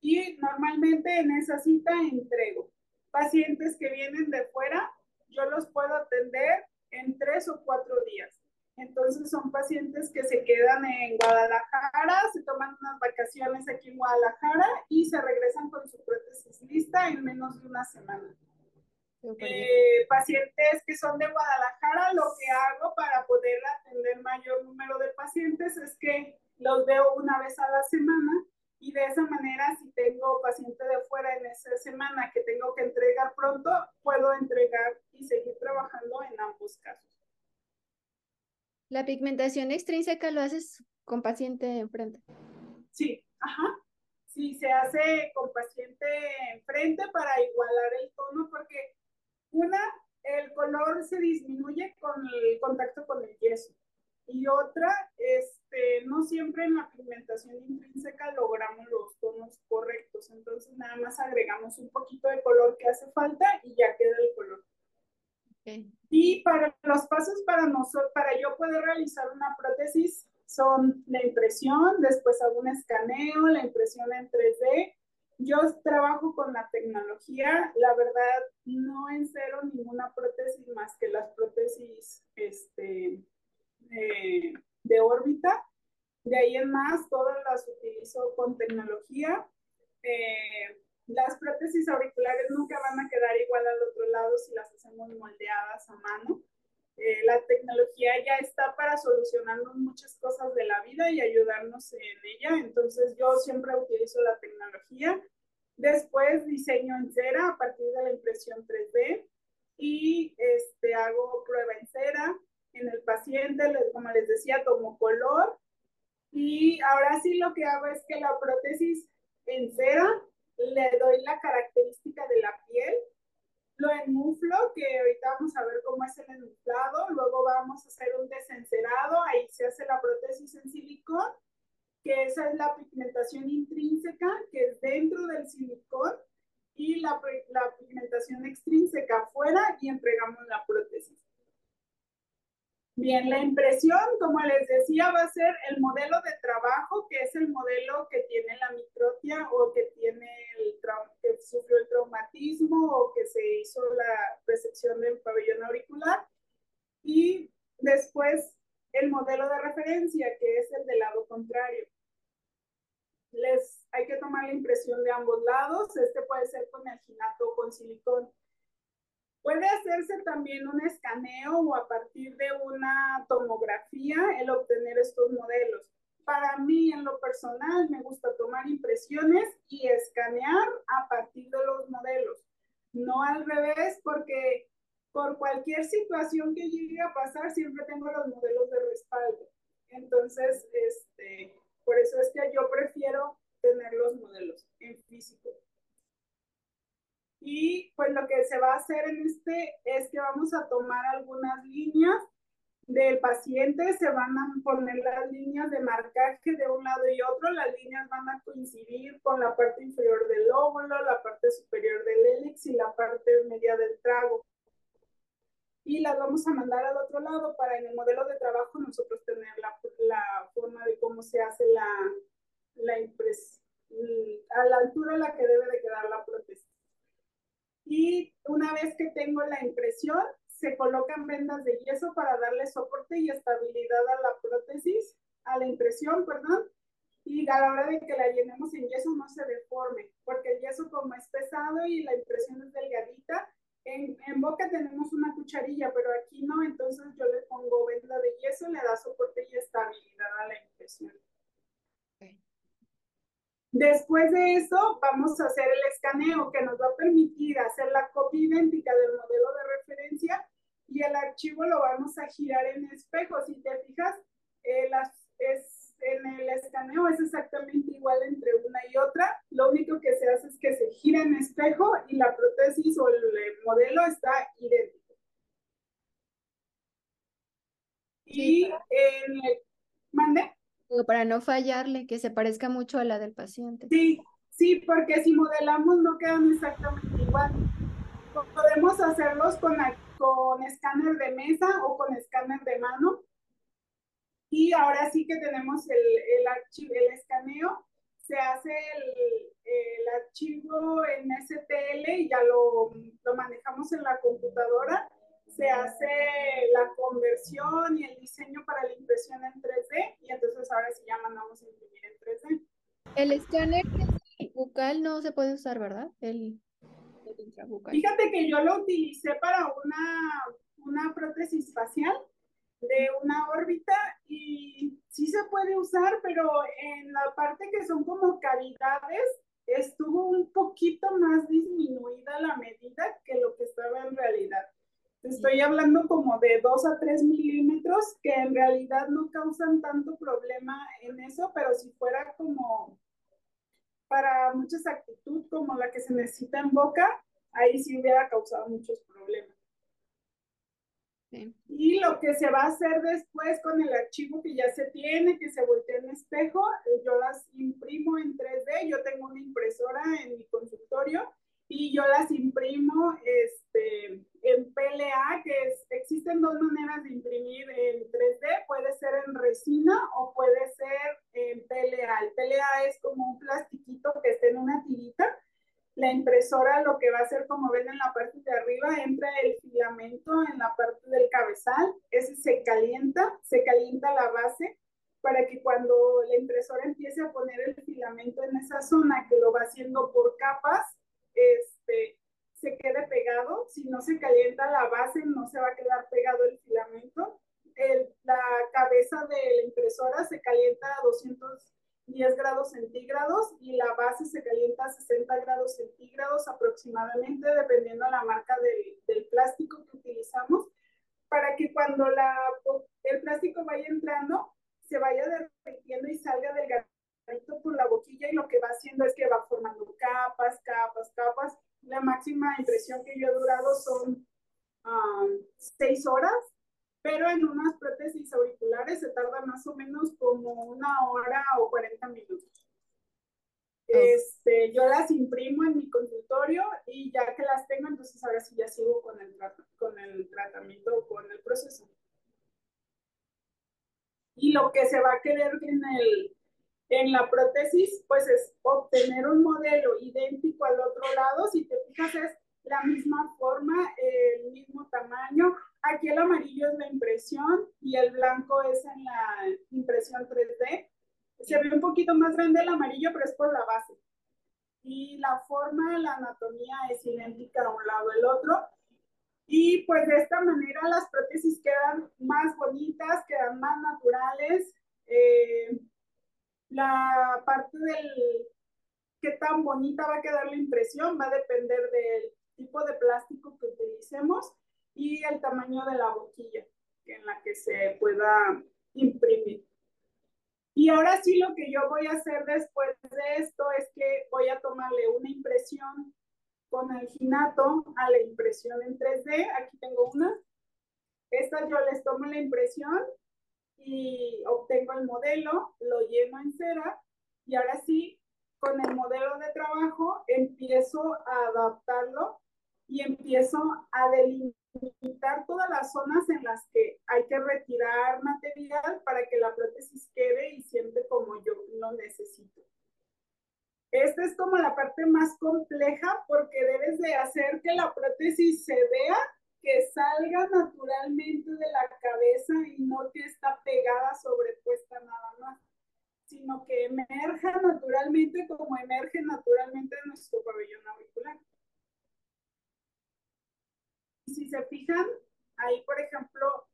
y normalmente en esa cita entrego. Pacientes que vienen de fuera, yo los puedo atender en tres o cuatro días. Entonces son pacientes que se quedan en Guadalajara, se toman unas vacaciones aquí en Guadalajara y se regresan con su prótesis lista en menos de una semana. Eh, pacientes que son de Guadalajara, lo que hago para poder atender mayor número de pacientes es que los veo una vez a la semana y de esa manera si tengo paciente de fuera en esa semana que tengo que entregar pronto, puedo entregar y seguir trabajando en ambos casos. La pigmentación extrínseca lo haces con paciente enfrente. Sí, ajá. Sí, se hace con paciente enfrente para igualar el tono porque una, el color se disminuye con el contacto con el yeso. Y otra, este, no siempre en la pigmentación intrínseca logramos los tonos correctos. Entonces nada más agregamos un poquito de color que hace falta y ya queda el color. Y para los pasos para nosotros, para yo poder realizar una prótesis son la impresión, después hago un escaneo, la impresión en 3D. Yo trabajo con la tecnología, la verdad no encero ninguna prótesis más que las prótesis este, de órbita. De ahí en más, todas las utilizo con tecnología. Eh, las prótesis auriculares nunca van a quedar igual al otro lado si las hacemos moldeadas a mano. Eh, la tecnología ya está para solucionarnos muchas cosas de la vida y ayudarnos en ella. Entonces yo siempre utilizo la tecnología. Después diseño en cera a partir de la impresión 3D y este, hago prueba en cera en el paciente, como les decía, tomo color. Y ahora sí lo que hago es que la prótesis en cera le doy la característica de la piel, lo enmuflo, que ahorita vamos a ver cómo es el enmuflado, luego vamos a hacer un desencerado, ahí se hace la prótesis en silicón, que esa es la pigmentación intrínseca, que es dentro del silicón, y la, la pigmentación extrínseca afuera y entregamos la prótesis. Bien, la impresión, como les decía, va a ser el modelo de trabajo, que es el modelo que tiene la microtia o que tiene el que sufrió el traumatismo o que se hizo la resección del pabellón auricular. Y después el modelo de referencia, que es el del lado contrario. Les hay que tomar la impresión de ambos lados. Este puede ser con alginato o con silicón. Puede hacerse también un escaneo o a partir de una tomografía el obtener estos modelos. Para mí, en lo personal, me gusta tomar impresiones y escanear a partir de los modelos. No al revés, porque por cualquier situación que llegue a pasar, siempre tengo los modelos de respaldo. Entonces, este, por eso es que yo prefiero tener los modelos en físico. Y pues lo que se va a hacer en este es que vamos a tomar algunas líneas del paciente, se van a poner las líneas de marcaje de un lado y otro, las líneas van a coincidir con la parte inferior del óvulo, la parte superior del hélix y la parte media del trago. y las vamos a mandar al otro lado para en el modelo de trabajo nosotros tener la, la forma de cómo se hace la, la impresión, a la altura a la que debe de quedar la prótesis. Y una vez que tengo la impresión, se colocan vendas de yeso para darle soporte y estabilidad a la prótesis, a la impresión, perdón, y a la hora de que la llenemos en yeso no se deforme, porque el yeso como es pesado y la impresión es delgadita, en, en, boca tenemos una cucharilla, pero aquí no, entonces yo le pongo venda de yeso, le da soporte y estabilidad a la impresión. Después de eso, vamos a hacer el escaneo que nos va a permitir hacer la copia idéntica del modelo de referencia y el archivo lo vamos a girar en espejo. Si te fijas, eh, las, es, en el escaneo es exactamente igual entre una y otra. Lo único que se hace es que se gira en espejo y la prótesis o el modelo está idéntico. Y en el... ¿Mande? Para no fallarle, que se parezca mucho a la del paciente. Sí, sí, porque si modelamos no quedan exactamente igual. Podemos hacerlos con, con escáner de mesa o con escáner de mano. Y ahora sí que tenemos el, el, archivo, el escaneo, se hace el, el, archivo en STL y ya lo, lo manejamos en la computadora se hace la conversión y el diseño para la impresión en 3D y entonces ahora sí ya mandamos a imprimir en 3D. El escáner bucal no se puede usar, ¿verdad? El, intrabucal. Fíjate que yo lo utilicé para una, una prótesis facial de una órbita y sí se puede usar, pero en la parte que son como cavidades estuvo un poquito más disminuida la medida que lo que estaba en realidad. Estoy hablando como de 2 a 3 milímetros, que en realidad no causan tanto problema en eso, pero si fuera como para mucha exactitud como la que se necesita en boca, ahí sí hubiera causado muchos problemas. Y lo que se va a hacer después con el archivo que ya se tiene, que se voltea en espejo, yo las imprimo en 3D, yo tengo una impresora en mi consultorio y yo las imprimo este, en PLA, que es, existen dos maneras de imprimir en 3D, puede ser en resina o puede ser en PLA. El PLA es como un plastiquito que está en una tirita. La impresora lo que va a hacer, como ven en la parte de arriba, entra el filamento en la parte del cabezal, ese se calienta, se calienta la base para que cuando la impresora empiece a poner el filamento en esa zona, que lo va haciendo por capas, este, se quede pegado. Si no se calienta la base, no se va a quedar pegado el filamento. la cabeza de la impresora se calienta a 210 grados centígrados y la base se calienta a 60 grados centígrados aproximadamente, dependiendo de la marca del, del plástico que utilizamos, para que cuando la, el plástico vaya entrando, se vaya derritiendo y salga del garrito por la boquilla y lo que va haciendo es que va formando capas, capas, capas la máxima impresión que yo he durado son um, seis horas, pero en unas prótesis auriculares se tarda más o menos como una hora o 40 minutos. Este, yo las imprimo en mi consultorio y ya que las tengo, entonces ahora sí ya sigo con el, con el tratamiento, con el proceso. Y lo que se va a querer en el, en la prótesis, pues es obtener un modelo idéntico al otro lado. Si te fijas, es la misma forma, el mismo tamaño. Aquí el amarillo es la impresión y el blanco es en la impresión 3D. Se ve un poquito más grande el amarillo, pero es por la base. Y la forma, la anatomía es idéntica a un lado del otro. Y pues de esta manera las prótesis quedan más bonitas, quedan más naturales. Eh, la parte del qué tan bonita va a quedar la impresión va a depender del tipo de plástico que utilicemos y el tamaño de la boquilla en la que se pueda imprimir. Y ahora sí lo que yo voy a hacer después de esto es que voy a tomarle una impresión con el ginato a la impresión en 3D. Aquí tengo una. Esta yo les tomo la impresión y obtengo el modelo, lo lleno en cera y ahora sí, con el modelo de trabajo empiezo a adaptarlo y empiezo a delinear limitar todas las zonas en las que hay que retirar material para que la prótesis quede y siempre como yo lo necesito. Esta es como la parte más compleja porque debes de hacer que la prótesis se vea, que salga naturalmente de la cabeza y no que está pegada, sobrepuesta nada más, sino que emerja naturalmente como emerge naturalmente nuestro pabellón auricular. Y si se fijan, ahí por ejemplo,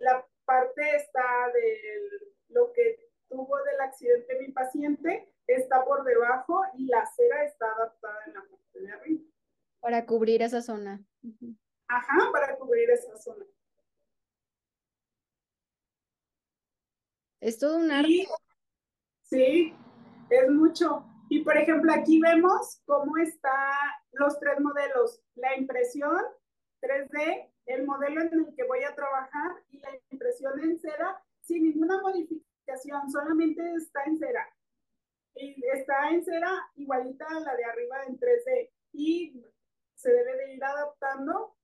la parte está de lo que tuvo del accidente mi paciente, está por debajo y la cera está adaptada en la parte de arriba. Para cubrir esa zona. Ajá, esa zona. Es todo un arte. sí, es mucho. Y por ejemplo, aquí vemos cómo están los tres modelos. La impresión 3D, el modelo en el que voy a trabajar y la impresión en cera sin ninguna modificación, solamente está en cera y está en cera igualita a la de arriba en 3D y se debe de ir adaptando.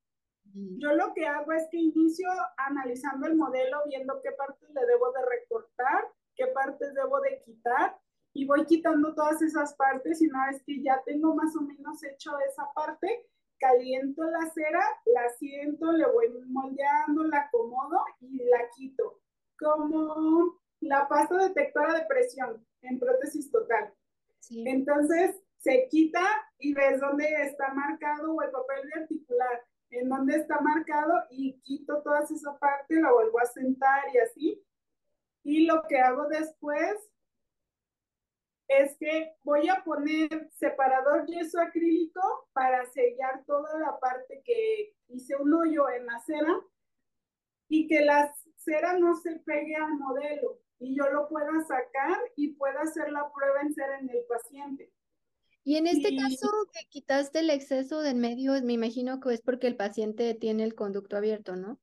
Yo lo que hago es que inicio analizando el modelo, viendo qué partes le debo de recortar, qué partes debo de quitar y voy quitando todas esas partes y una vez que ya tengo más o menos hecho esa parte, caliento la cera, la siento, le voy moldeando, la acomodo y la quito. Como la pasta detectora de presión en prótesis total. Entonces, se quita y ves dónde está marcado o el papel de articular, en dónde está marcado y quito toda esa parte, la vuelvo a sentar y así. Y lo que hago después es que voy a poner separador yeso acrílico para sellar toda la parte que hice un hoyo en la cera y que la cera no se pegue al modelo y yo lo pueda sacar y pueda hacer la prueba en ser en el paciente. Y en este caso que quitaste el exceso del medio, me imagino que es porque el paciente tiene el conducto abierto, ¿no?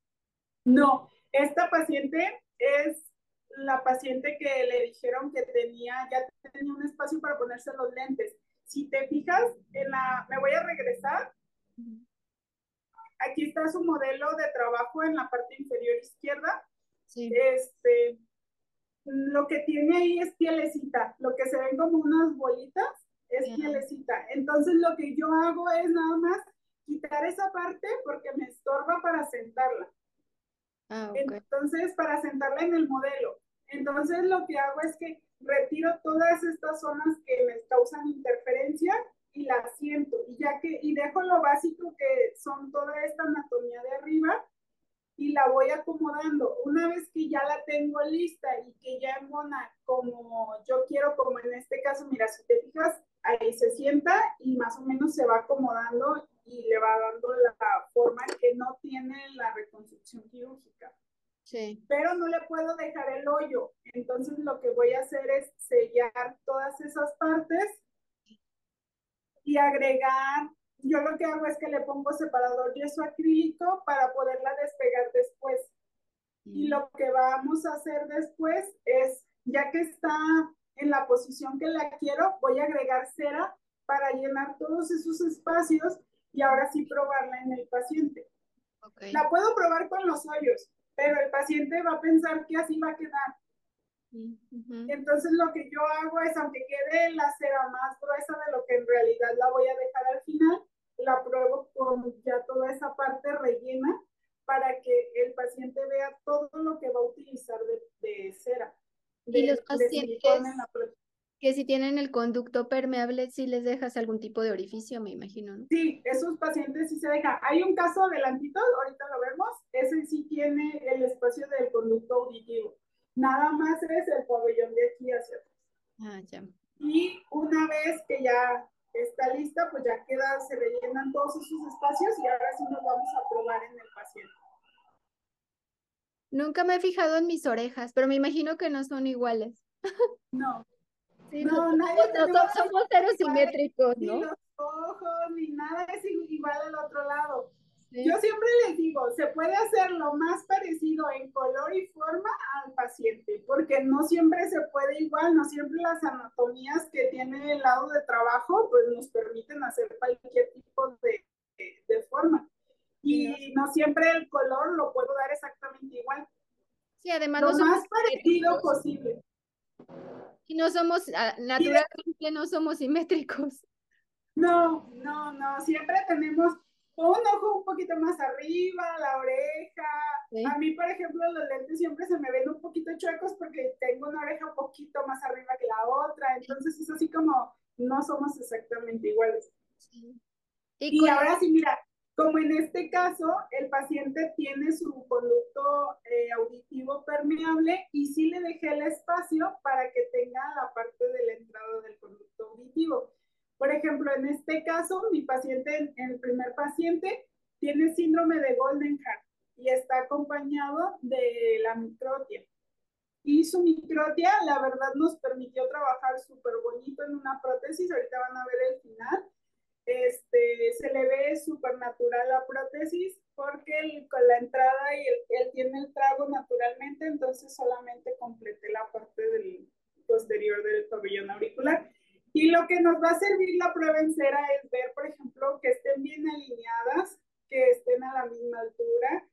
No, esta paciente es la paciente que le dijeron que tenía, ya tenía un espacio para ponerse los lentes. Si te fijas, en la, me voy a regresar. Aquí está su modelo de trabajo en la parte inferior izquierda. Sí. Este, lo que tiene ahí es pielecita, lo que se ven como unas bolitas es pielecita. Entonces lo que yo hago es nada más quitar esa parte porque me estorba para sentarla. Ah, Entonces, para sentarla en el modelo. Entonces lo que hago es que retiro todas estas zonas que me causan interferencia y la siento. Y ya que, y dejo lo básico que son toda esta anatomía de arriba la voy acomodando. Una vez que ya la tengo lista y que ya embona como yo quiero, como en este caso, mira, si te fijas, ahí se sienta y más o menos se va acomodando y le va dando la forma que no tiene la reconstrucción quirúrgica. Sí. Pero no le puedo dejar el hoyo. Entonces lo que voy a hacer es sellar todas esas partes y agregar yo lo que hago es que le pongo separador yeso acrílico para poderla despegar después. Y lo que vamos a hacer después es, ya que está en la posición que la quiero, voy a agregar cera para llenar todos esos espacios y ahora sí probarla en el paciente. La puedo probar con los hoyos, pero el paciente va a pensar que así va a quedar. Entonces lo que yo hago es, aunque quede la cera más gruesa de lo que en realidad la voy a dejar al final, la pruebo con ya toda esa parte rellena para que el paciente vea todo lo que va a utilizar de, cera. y los pacientes que si tienen el conducto permeable, si les dejas algún tipo de orificio, me imagino, ¿no? Sí, esos pacientes sí se deja. Hay un caso adelantito, ahorita lo vemos, ese sí tiene el espacio del conducto auditivo. Nada más es el pabellón de aquí hacia atrás. Ah, ya. Y una vez que ya está lista, pues ya queda, se rellenan todos esos espacios y ahora sí nos vamos a probar en el paciente. Nunca me he fijado en mis orejas, pero me imagino que no son iguales. No. no, no, somos, ceros simétricos, ¿no? Ni los ojos, ni nada es igual al otro lado. Yo siempre les digo, se puede hacer lo más parecido en color y forma al paciente, porque no siempre se puede igual, no siempre las anatomías que tiene el lado de trabajo, pues nos permiten hacer cualquier tipo de, de, forma. Y no siempre el color lo puedo dar exactamente igual. Sí, además lo no más parecido posible. Y no somos, ah, naturalmente no somos simétricos. No, no, no, siempre tenemos un ojo un poquito más arriba, la oreja. A mí, por ejemplo, los lentes siempre se me ven un poquito chuecos porque tengo una oreja un poquito más arriba que la otra. Entonces es así como no somos exactamente iguales. Y, ahora sí, mira, como en este caso, el paciente tiene su conducto eh, auditivo permeable y sí le dejé el espacio para que tenga la parte de la entrada del conducto auditivo. Por ejemplo, en este caso, mi paciente, el primer paciente, tiene síndrome de Golden Heart y está acompañado de la microtia. Y su microtia, la verdad, nos permitió trabajar súper bonito en una prótesis. Ahorita van a ver el final. Este, se le ve súper natural la prótesis porque con la entrada y él tiene el trago naturalmente, entonces solamente completé la parte del posterior del pabellón auricular. Y lo que nos va a servir la prueba en cera es ver, por ejemplo, que estén bien alineadas, que estén a la misma altura,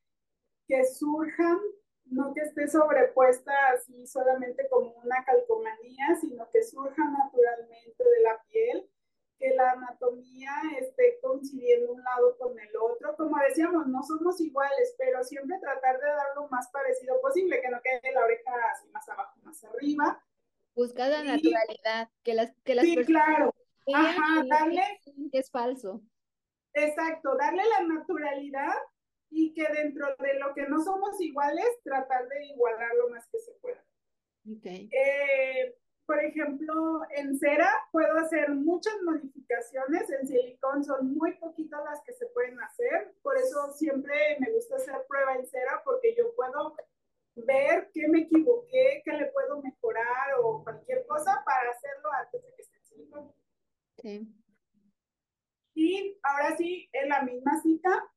que surjan, no que esté sobrepuesta así solamente como una calcomanía, sino que surja naturalmente de la piel, que la anatomía esté coincidiendo un lado con el otro. Como decíamos, no somos iguales, pero siempre tratar de dar lo más parecido posible, que no quede la oreja así más abajo, más arriba Busca la naturalidad, que las, que las sí, claro. Ajá, darle. Que es falso. Exacto, darle la naturalidad y que dentro de lo que no somos iguales, tratar de igualar lo más que se pueda. Okay. Eh, por ejemplo, en cera puedo hacer muchas modificaciones, en silicón son muy poquitas las que se pueden hacer, por eso siempre me gusta hacer prueba en cera porque yo puedo ver qué me equivoqué, qué le puedo mejorar o cualquier cosa para hacerlo antes de que esté en. Sí. Y ahora sí, en la misma cita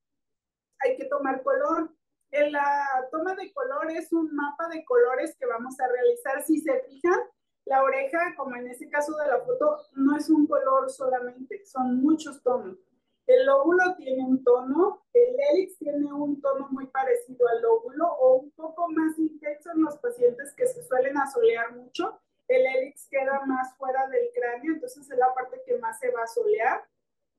hay que tomar color. En la toma de color es un mapa de colores que vamos a realizar. Si se fijan, la oreja, como en este caso de la foto, no es un color solamente, son muchos tonos. El lóbulo tiene un tono, el hélix tiene un tono muy parecido al lóbulo o un poco más intenso en los pacientes que se suelen asolear mucho. El hélix queda más fuera del cráneo, entonces es la parte que más se va a solear.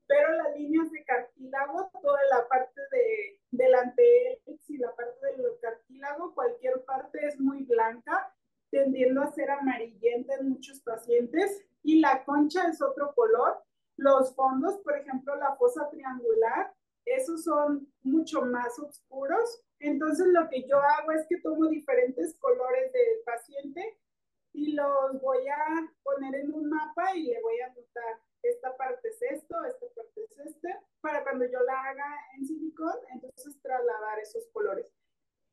Pero las líneas de cartílago, toda la parte de, del antehélix y la parte del cartílago, cualquier parte es muy blanca, tendiendo a ser amarillenta en muchos pacientes. Y la concha es otro color los fondos, por ejemplo, la fosa triangular, esos son mucho más oscuros. Entonces lo que yo hago es que tomo diferentes colores del paciente y los voy a poner en un mapa y le voy a anotar esta parte es esto, esta parte es este, para cuando yo la haga en silicón, entonces trasladar esos colores.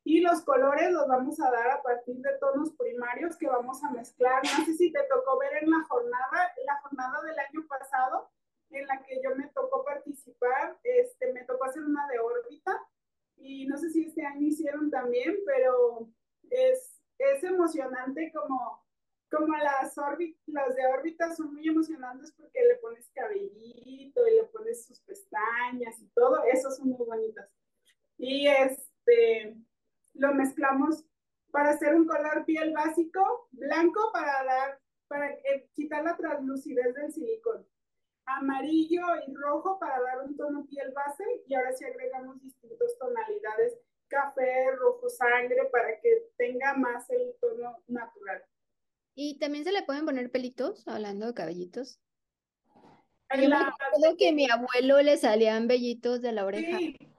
Y los colores los vamos a dar a partir de tonos primarios que vamos a mezclar. No sé si te tocó ver en la jornada, la jornada del año pasado, en la que yo me tocó participar, este, me tocó hacer una de órbita y no sé si este año hicieron también, pero es, es emocionante como, como las, las de órbita son muy emocionantes porque le pones cabellito y le pones sus pestañas y todo, esas son muy bonitas. Y este, lo mezclamos para hacer un color piel básico, blanco para dar, para eh, quitar la translucidez del silicón, amarillo y rojo para dar un tono piel base y ahora sí agregamos distintas tonalidades, café, rojo sangre para que tenga más el tono natural. ¿Y también se le pueden poner pelitos, hablando de cabellitos? Yo me acuerdo que a mi abuelo le salían vellitos de la oreja. Sí.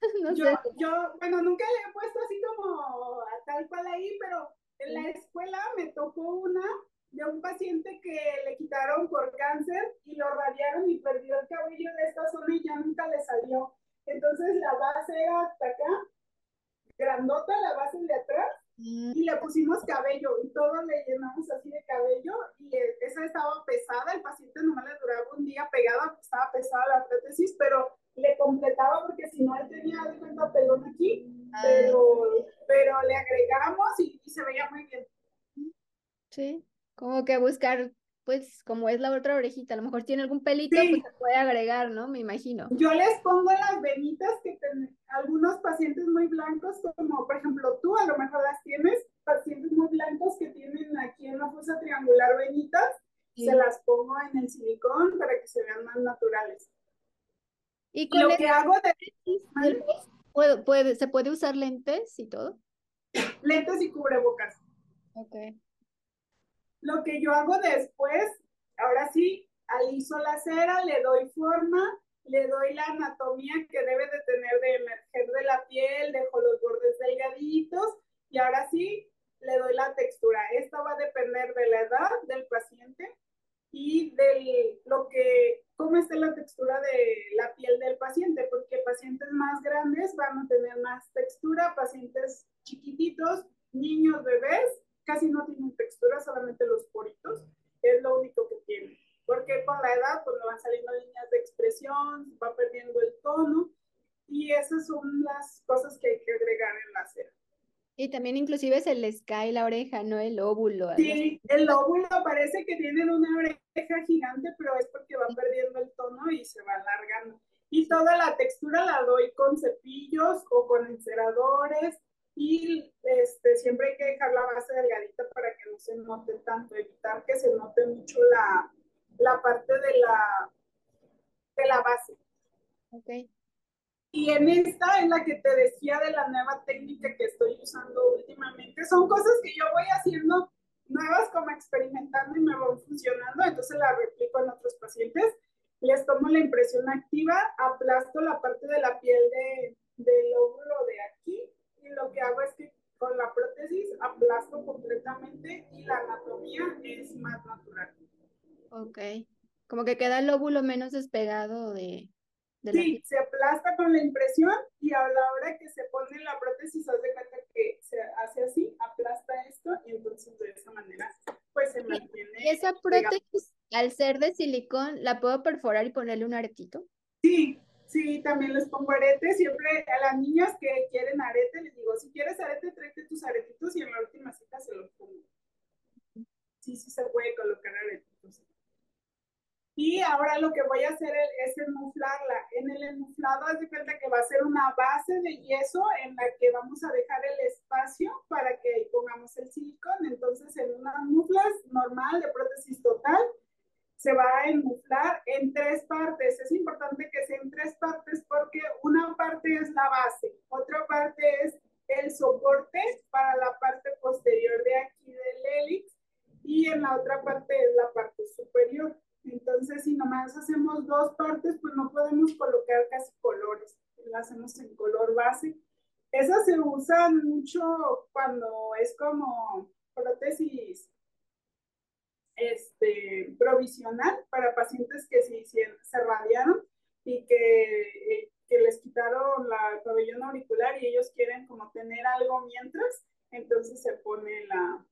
yo, yo, bueno, nunca le he puesto así como a tal cual ahí, pero en la escuela me tocó una de un paciente que le quitaron por cáncer y lo radiaron y perdió el cabello de esta zona y ya nunca le salió. Entonces la base era hasta acá, grandota la base de atrás, mm. y le pusimos cabello y todo le llenamos así de cabello y esa estaba pesada, el paciente nomás le duraba un día pegada, estaba pesada la prótesis, pero le completaba porque si no él tenía de cuenta pelón aquí, ah. pero, pero le agregamos y, y se veía muy bien. Sí. Como que buscar pues como es la otra orejita, a lo mejor tiene algún pelito, pues se puede agregar, ¿no? Me imagino. Yo les pongo las venitas que tienen algunos pacientes muy blancos, como por ejemplo tú, a lo mejor las tienes, pacientes muy blancos que tienen aquí en la fosa triangular venitas, se las pongo en el silicón para que se vean más naturales. Y con lo que hago de... ¿Puede, puede, ¿Se puede usar lentes y todo? Lentes y cubrebocas. Ok. Lo que yo hago después, ahora sí, aliso la cera, le doy forma, le doy la anatomía que debe de tener de emerger de la piel, dejo los bordes delgaditos y ahora sí le doy la textura. Esto va a depender de la edad del paciente y de lo que, cómo esté la textura de la piel del paciente, porque pacientes más grandes van a tener más textura, pacientes chiquititos, niños, bebés, casi no tienen textura, solamente los poritos, es lo único que tienen. Porque con la edad, pues van saliendo líneas de expresión, va perdiendo el tono, y esas son las cosas que hay que agregar en la cera. Y también inclusive es el sky, la oreja, no el óvulo. Sí, el óvulo parece que tienen una oreja gigante, pero es porque va perdiendo el tono y se va alargando. Y toda la textura la doy con cepillos o con enceradores y este, siempre hay que dejar la base delgadita para que no se note tanto, evitar que se note mucho la, la parte de la, de la base. Okay. Y en esta es la que te decía de la nueva técnica que estoy usando últimamente. Son cosas que yo voy haciendo nuevas como experimentando y me van funcionando, entonces la replico en otros pacientes. Les tomo la impresión activa, aplasto la parte de la piel de, del óvulo de aquí y lo que hago es que con la prótesis aplasto completamente y la anatomía es más natural. Ok. Como que queda el óvulo menos despegado de... sí, se aplasta con la impresión y a la hora que se pone la prótesis, haz de cuenta que se hace así, aplasta esto y entonces de esa manera pues se mantiene. ¿Y esa prótesis, al ser de silicón, la puedo perforar y ponerle un aretito? Sí, Sí, también les pongo arete. Siempre a las niñas que quieren arete, les digo, si quieres arete, tráete tus aretitos y en la última cita se los pongo. Sí, sí se puede colocar aretitos. Y ahora lo que voy a hacer es enmuflarla. En el enmuflado, haz de cuenta que va a ser una base de yeso en la que vamos a dejar el espacio para que ahí pongamos el silicón. Entonces, en unas muflas normal de prótesis total, se va a enmuflar en tres partes. Es importante que sea en tres partes porque una parte es la base, otra parte es el soporte para la parte posterior de aquí del hélix y en la otra parte es la parte superior. Entonces, si nomás hacemos dos partes, pues no podemos colocar casi colores. Lo hacemos en color base. Esas se usan mucho cuando es como prótesis este, provisional para pacientes que se, se radiaron y que, que les quitaron la pabellón auricular y ellos quieren como tener algo mientras, entonces se pone la,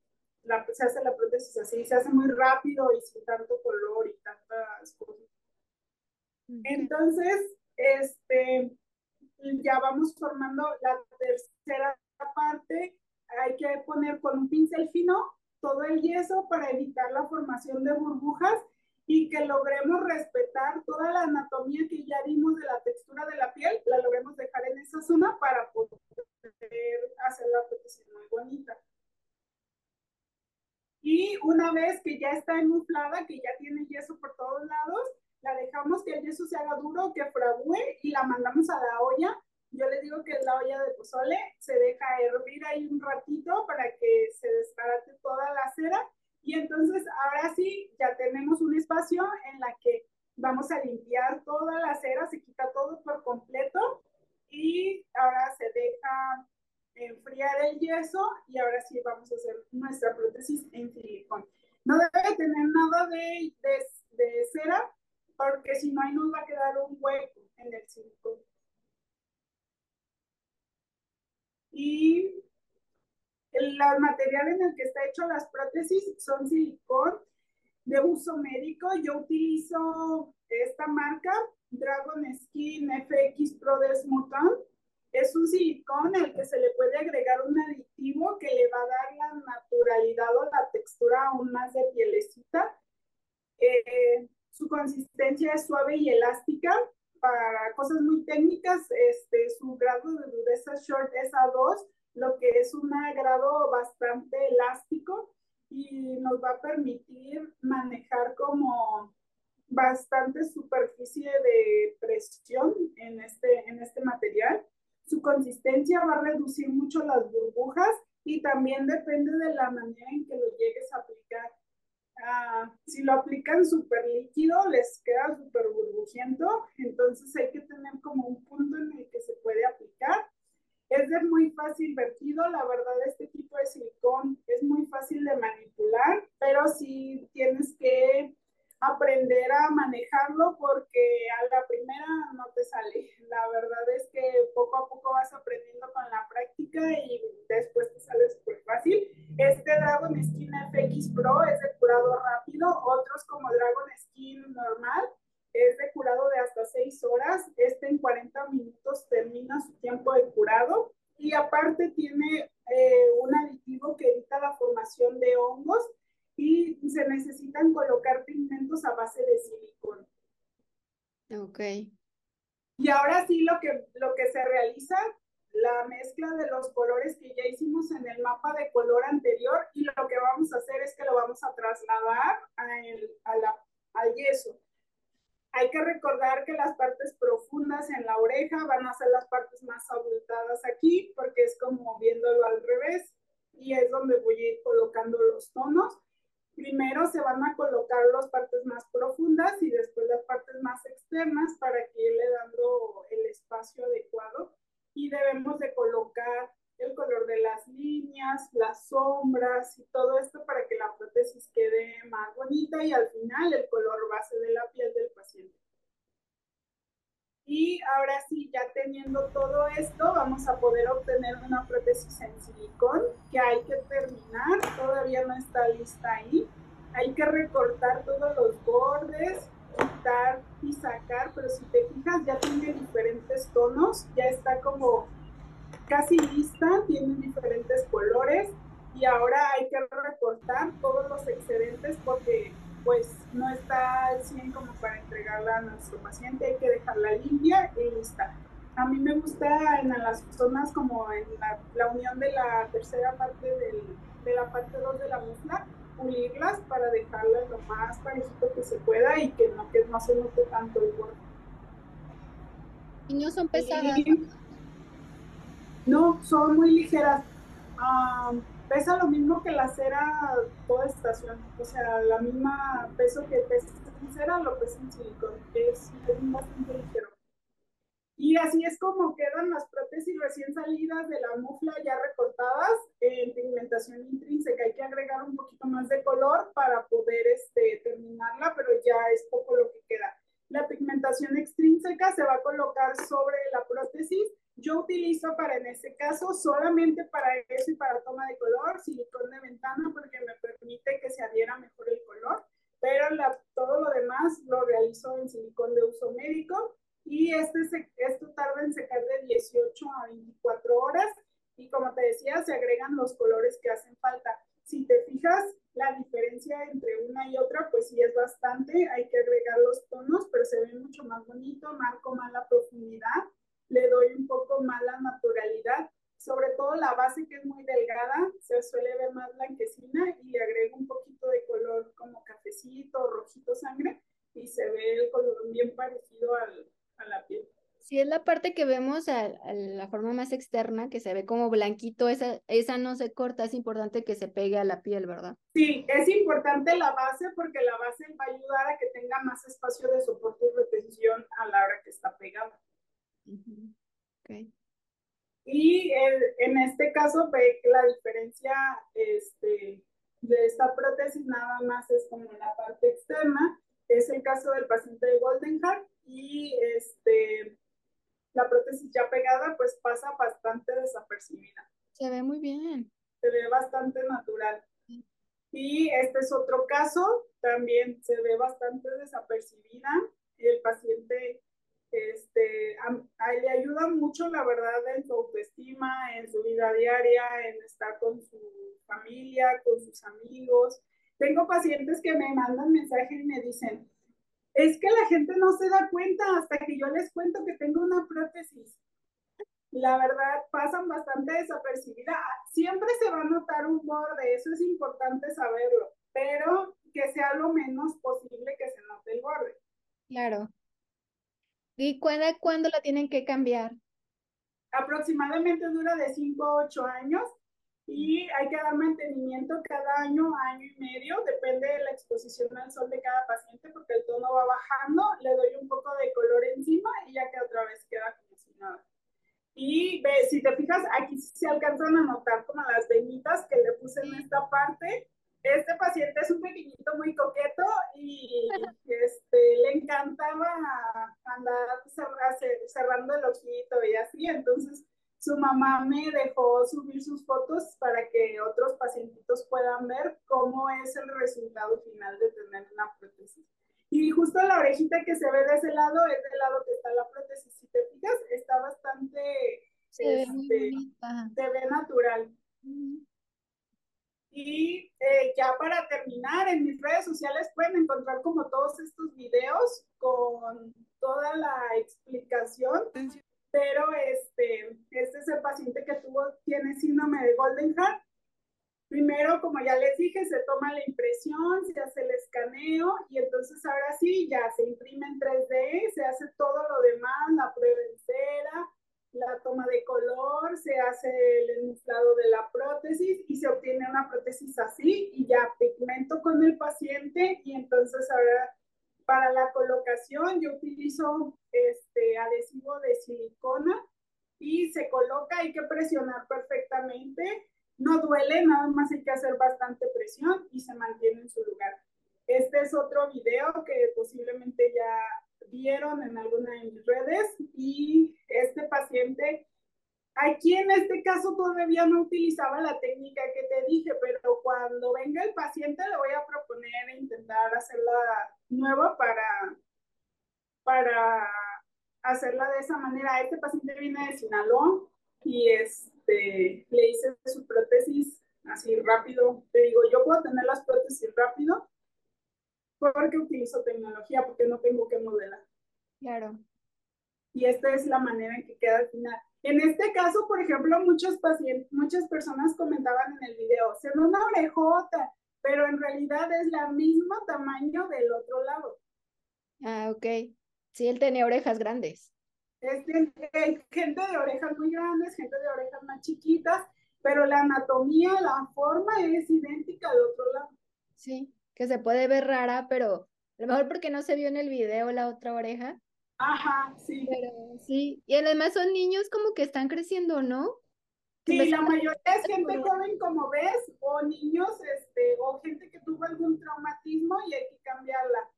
la, se hace la prótesis así, se hace muy rápido y sin tanto color y tantas cosas. Entonces, este, ya vamos formando la tercera parte, hay que poner con un pincel fino todo el yeso para evitar la formación de burbujas y que logremos respetar toda la anatomía que ya vimos de la textura de la piel, la logremos dejar en esa zona para poder hacer la prótesis muy bonita. Y una vez que ya está inflada, que ya tiene yeso por todos lados, la dejamos que el yeso se haga duro, que fragüe y la mandamos a la olla. Yo le digo que es la olla de pozole, se deja hervir ahí un ratito para que se desbarate toda la cera. Y entonces ahora sí ya tenemos un espacio en la que vamos a limpiar toda la cera, se quita todo por completo y ahora se deja enfriar el yeso y ahora sí vamos a hacer nuestra prótesis en silicón. No debe tener nada de, de, de cera porque si no ahí nos va a quedar un hueco en el silicón. y el material en el que está hecho las prótesis son silicón de uso médico. Yo utilizo esta marca, Dragon Skin FX Pro Desmutant. Es un silicón al que se le puede agregar un aditivo que le va a dar la naturalidad o la textura aún más de pielecita. Eh, su consistencia es suave y elástica. Para cosas muy técnicas, este, su grado de dureza short es A2, lo que es un grado bastante elástico y nos va a permitir manejar como bastante superficie de presión en este, en este material. Su consistencia va a reducir mucho las burbujas y también depende de la manera en que lo llegues a aplicar. Ah, si lo aplican súper líquido, les queda súper burbujiento, entonces hay que tener como un punto en el que se puede aplicar. Es de muy fácil vertido, la verdad este tipo de silicón es muy fácil de manipular, pero si tienes que aprender a manejarlo porque a la primera no te sale. La verdad es que poco a poco vas aprendiendo con la práctica y después te sale súper fácil. Este Dragon Skin FX Pro es de curado rápido, otros como Dragon Skin normal es de curado de hasta 6 horas. Este en 40 minutos termina su tiempo de curado y aparte tiene eh, un aditivo que evita la formación de hongos y se necesitan colocar pigmentos a base de silicón. Ok. Y ahora sí lo que, lo que se realiza, la mezcla de los colores que ya hicimos en el mapa de color anterior y lo que vamos a hacer es que lo vamos a trasladar a la, al yeso. Hay que recordar que las partes profundas en la oreja van a ser las partes más abultadas aquí, porque es como viéndolo al revés, y es donde voy a ir colocando los tonos. Primero se van a colocar las partes más profundas y después las partes más externas para que irle dando el espacio adecuado. Y debemos de colocar el color de las líneas, las sombras y todo esto para que la prótesis quede más bonita y al final el color base de la piel del paciente. Y ahora sí, ya teniendo todo esto, vamos a poder obtener una prótesis en silicón que hay que terminar, todavía no está lista ahí. Hay que recortar todos los bordes, quitar y sacar, pero si te fijas ya tiene diferentes tonos, ya está como casi lista, tiene diferentes colores y ahora hay que recortar todos los excedentes porque pues no está al 100 como para entregarla a nuestro paciente, hay que dejarla limpia y lista. A mí me gusta en las zonas como en la, unión de la tercera parte del, de la parte 2 de la musla, pulirlas para dejarlas lo más parejito que se pueda y que no, que no se note tanto el borde. ¿Y no son pesadas? no, son muy ligeras. Ah, pesa lo mismo que la cera toda estación, o sea, la misma peso que pesa cera lo pesa en silicón, que es, bastante ligero. Y así es como quedan las prótesis recién salidas de la mufla ya recortadas en pigmentación intrínseca. Hay que agregar un poquito más de color para poder este, terminarla, pero ya es poco lo que queda. La pigmentación extrínseca se va a colocar sobre la prótesis yo utilizo para en este caso solamente para eso y para toma de color, silicón de ventana porque me permite que se adhiera mejor el color, pero todo lo demás lo realizo en silicón de uso médico y este esto tarda en secar de 18 a 24 horas y como te decía, se agregan los colores que hacen falta. Si te fijas, la diferencia entre una y otra, pues sí es bastante, hay que agregar los tonos, pero se ve mucho más bonito, marco más la profundidad le doy un poco más la naturalidad, sobre todo la base que es muy delgada, se suele ver más blanquecina y le agrego un poquito de color como cafecito, rojito sangre y se ve el color bien parecido al, a la piel. Si es la parte que vemos a, la forma más externa, que se ve como blanquito, esa, esa no se corta, es importante que se pegue a la piel, ¿verdad? Sí, es importante la base porque la base va a ayudar a que tenga más espacio de soporte y retención a la hora que está pegada. Okay. Y en este caso ve que la diferencia este, de esta prótesis nada más es como la parte externa. Es el caso del paciente de Golden Heart y este, la prótesis ya pegada pues pasa bastante desapercibida. Se ve muy bien. Se ve bastante natural. Y este es otro caso, también se ve bastante desapercibida. El paciente este, le ayuda mucho, la verdad, en su autoestima, en su vida diaria, en estar con su familia, con sus amigos. tengo pacientes que me mandan mensaje y me dicen, es que la gente no se da cuenta hasta que yo les cuento que tengo una prótesis. La verdad, pasan bastante desapercibida. Siempre se va a notar un borde, eso es importante saberlo, pero que sea lo menos posible que se note el borde. Claro. ¿Y cuándo, cuándo la tienen que cambiar? Aproximadamente dura de 5 a 8 años y hay que dar mantenimiento cada año, año y medio, depende de la exposición al sol de cada paciente, porque el tono va bajando, le doy un poco de color encima y ya que otra vez queda como si nada. Y ve, si te fijas, aquí se alcanzan a notar como las venitas que le puse en esta parte. Este paciente es un pequeñito muy coqueto y este, le encantaba andar cerrando el ojito y así, entonces su mamá me dejó subir sus fotos para que otros pacientitos puedan ver cómo es el resultado final de tener una prótesis. Y justo la orejita que se ve de ese lado es del lado que está la prótesis. Si te fijas, está bastante, se, este, ve, natural. Y eh, ya para terminar, en mis redes sociales pueden encontrar como todos estos videos con toda la explicación pero este, este es el paciente que tuvo, tiene síndrome de Golden Heart. Primero, como ya les dije, se toma la impresión, se hace el escaneo y entonces ahora sí, ya se imprime en 3D, se hace todo lo demás, la prueba en cera, la toma de color, se hace el enunciado de la prótesis y se obtiene una prótesis así y ya pigmento con el paciente y entonces ahora para la colocación yo utilizo este adhesivo de silicona y se coloca, hay que presionar perfectamente. No duele, nada más hay que hacer bastante presión y se mantiene en su lugar. Este es otro video que posiblemente ya vieron en alguna de mis redes y este paciente Aquí en este caso todavía no utilizaba la técnica que te dije, pero cuando venga el paciente le voy a proponer e intentar hacerla nueva para, para hacerla de esa manera. Este paciente viene de Sinaloa y este, le hice su prótesis así rápido. Te digo, yo puedo tener las prótesis rápido porque utilizo tecnología, porque no tengo que modelar. Claro. Y esta es la manera en que queda al final. En este caso, por ejemplo, muchos pacientes, muchas personas comentaban en el video, se ve una orejota, pero en realidad es la misma tamaño del otro lado. Ah, ok. Sí, él tenía orejas grandes. Es gente de orejas muy grandes, gente de orejas más chiquitas, pero la anatomía, la forma es idéntica al otro lado. Sí, que se puede ver rara, pero a lo mejor porque no se vio en el video la otra oreja, Ajá, sí. Pero sí, y además son niños como que están creciendo, ¿no? Sí, la mayoría es gente joven, como ves, o niños, este, o gente que tuvo algún traumatismo y hay que cambiarla.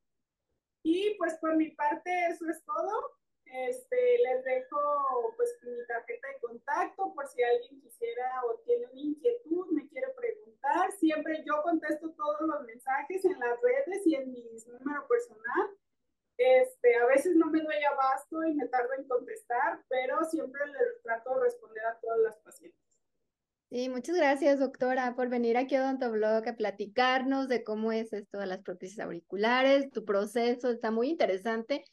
Y pues por mi parte eso es todo. Este, les dejo pues mi tarjeta de contacto por si alguien quisiera o tiene una inquietud, me quiere preguntar. Siempre yo contesto todos los mensajes en las redes y en mi número personal. Este, a veces no me doy abasto y me tardo en contestar, pero siempre le trato de responder a todas las pacientes. Sí, muchas gracias, doctora, por venir aquí a Odontoblog a platicarnos de cómo es esto de las prótesis auriculares. Tu proceso está muy interesante,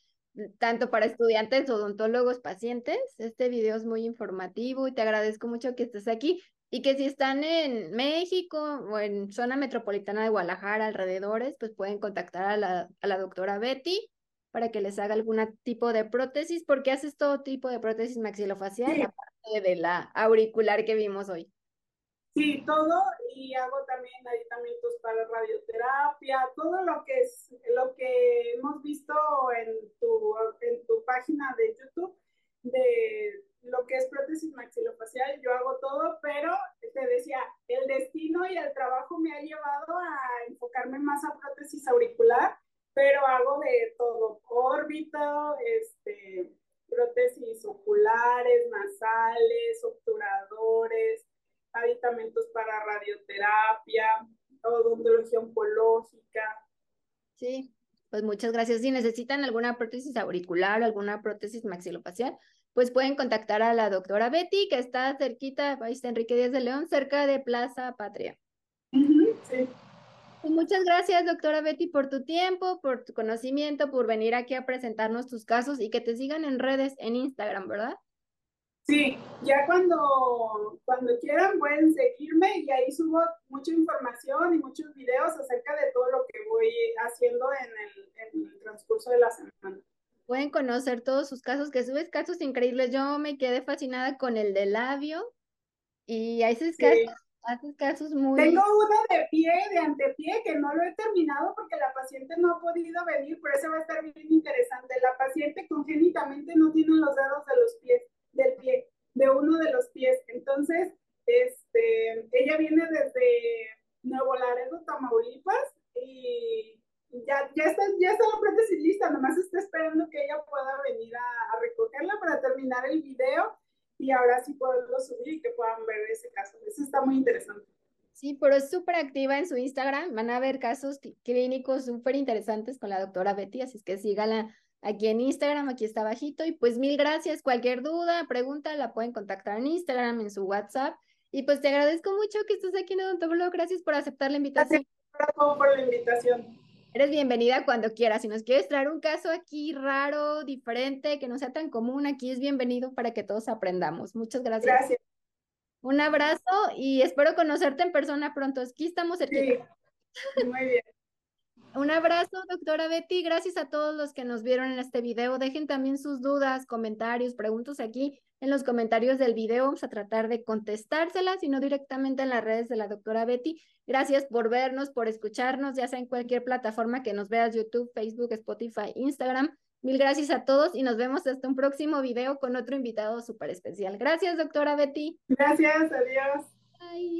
tanto para estudiantes, odontólogos, pacientes. Este video es muy informativo y te agradezco mucho que estés aquí y que si están en México o en zona metropolitana de Guadalajara, alrededores, pues pueden contactar a la, a la doctora Betty para que les haga algún tipo de prótesis, porque haces todo tipo de prótesis maxilofacial, aparte de la auricular que vimos hoy. Sí, todo, y hago también aditamentos para radioterapia, todo lo que es lo que hemos visto en tu, en tu página de YouTube de lo que es prótesis maxilofacial, yo hago todo, pero te decía, el destino y el trabajo me ha llevado a enfocarme más a prótesis auricular pero hago de todo, órbita, este, prótesis oculares, nasales, obturadores, aditamentos para radioterapia, odontología oncológica. Sí, pues muchas gracias. Si necesitan alguna prótesis auricular, alguna prótesis maxilofacial, pues pueden contactar a la doctora Betty, que está cerquita, país Enrique Díaz de León, cerca de Plaza Patria. sí. Pues muchas gracias, doctora Betty, por tu tiempo, por tu conocimiento, por venir aquí a presentarnos tus casos y que te sigan en redes, en Instagram, ¿verdad? Sí, ya cuando, cuando quieran pueden seguirme y ahí subo mucha información y muchos videos acerca de todo lo que voy haciendo en el, en el transcurso de la semana. Pueden conocer todos sus casos, que subes casos increíbles. Yo me quedé fascinada con el de labio y se casos haces casos muy... Tengo uno de pie, de antepié, que no lo he terminado porque la paciente no ha podido venir, pero eso va a estar bien interesante. La paciente congénitamente no tiene los dedos de los pies, del pie, de uno de los pies. Entonces, este, ella viene desde Nuevo Laredo, Tamaulipas, y ya, ya, está, ya está la prótesis lista, nomás está esperando que ella pueda venir a, a recogerla para terminar el video y ahora sí poderlo subir y que puedan ver ese caso. Eso está muy interesante. Sí, pero es súper activa en su Instagram. Van a ver casos clínicos súper interesantes con la doctora Betty, así es que sígala aquí en Instagram, aquí está bajito. Y pues mil gracias. Cualquier duda, pregunta, la pueden contactar en Instagram, en su WhatsApp. Y pues te agradezco mucho que estés aquí en Odontoblog. Gracias por aceptar la invitación. Gracias por la invitación. Eres bienvenida cuando quieras. Si nos quieres traer un caso aquí raro, diferente, que no sea tan común, aquí es bienvenido para que todos aprendamos. Muchas gracias. Gracias. Un abrazo y espero conocerte en persona pronto. Aquí estamos cerquita. Sí. Muy bien. Un abrazo, doctora Betty. Gracias a todos los que nos vieron en este video. Dejen también sus dudas, comentarios, preguntas aquí en los comentarios del video. Vamos a tratar de contestárselas y no directamente en las redes de la doctora Betty. Gracias por vernos, por escucharnos, ya sea en cualquier plataforma que nos veas, YouTube, Facebook, Spotify, Instagram. Mil gracias a todos y nos vemos hasta un próximo video con otro invitado súper especial. Gracias, doctora Betty. Gracias, adiós. Bye.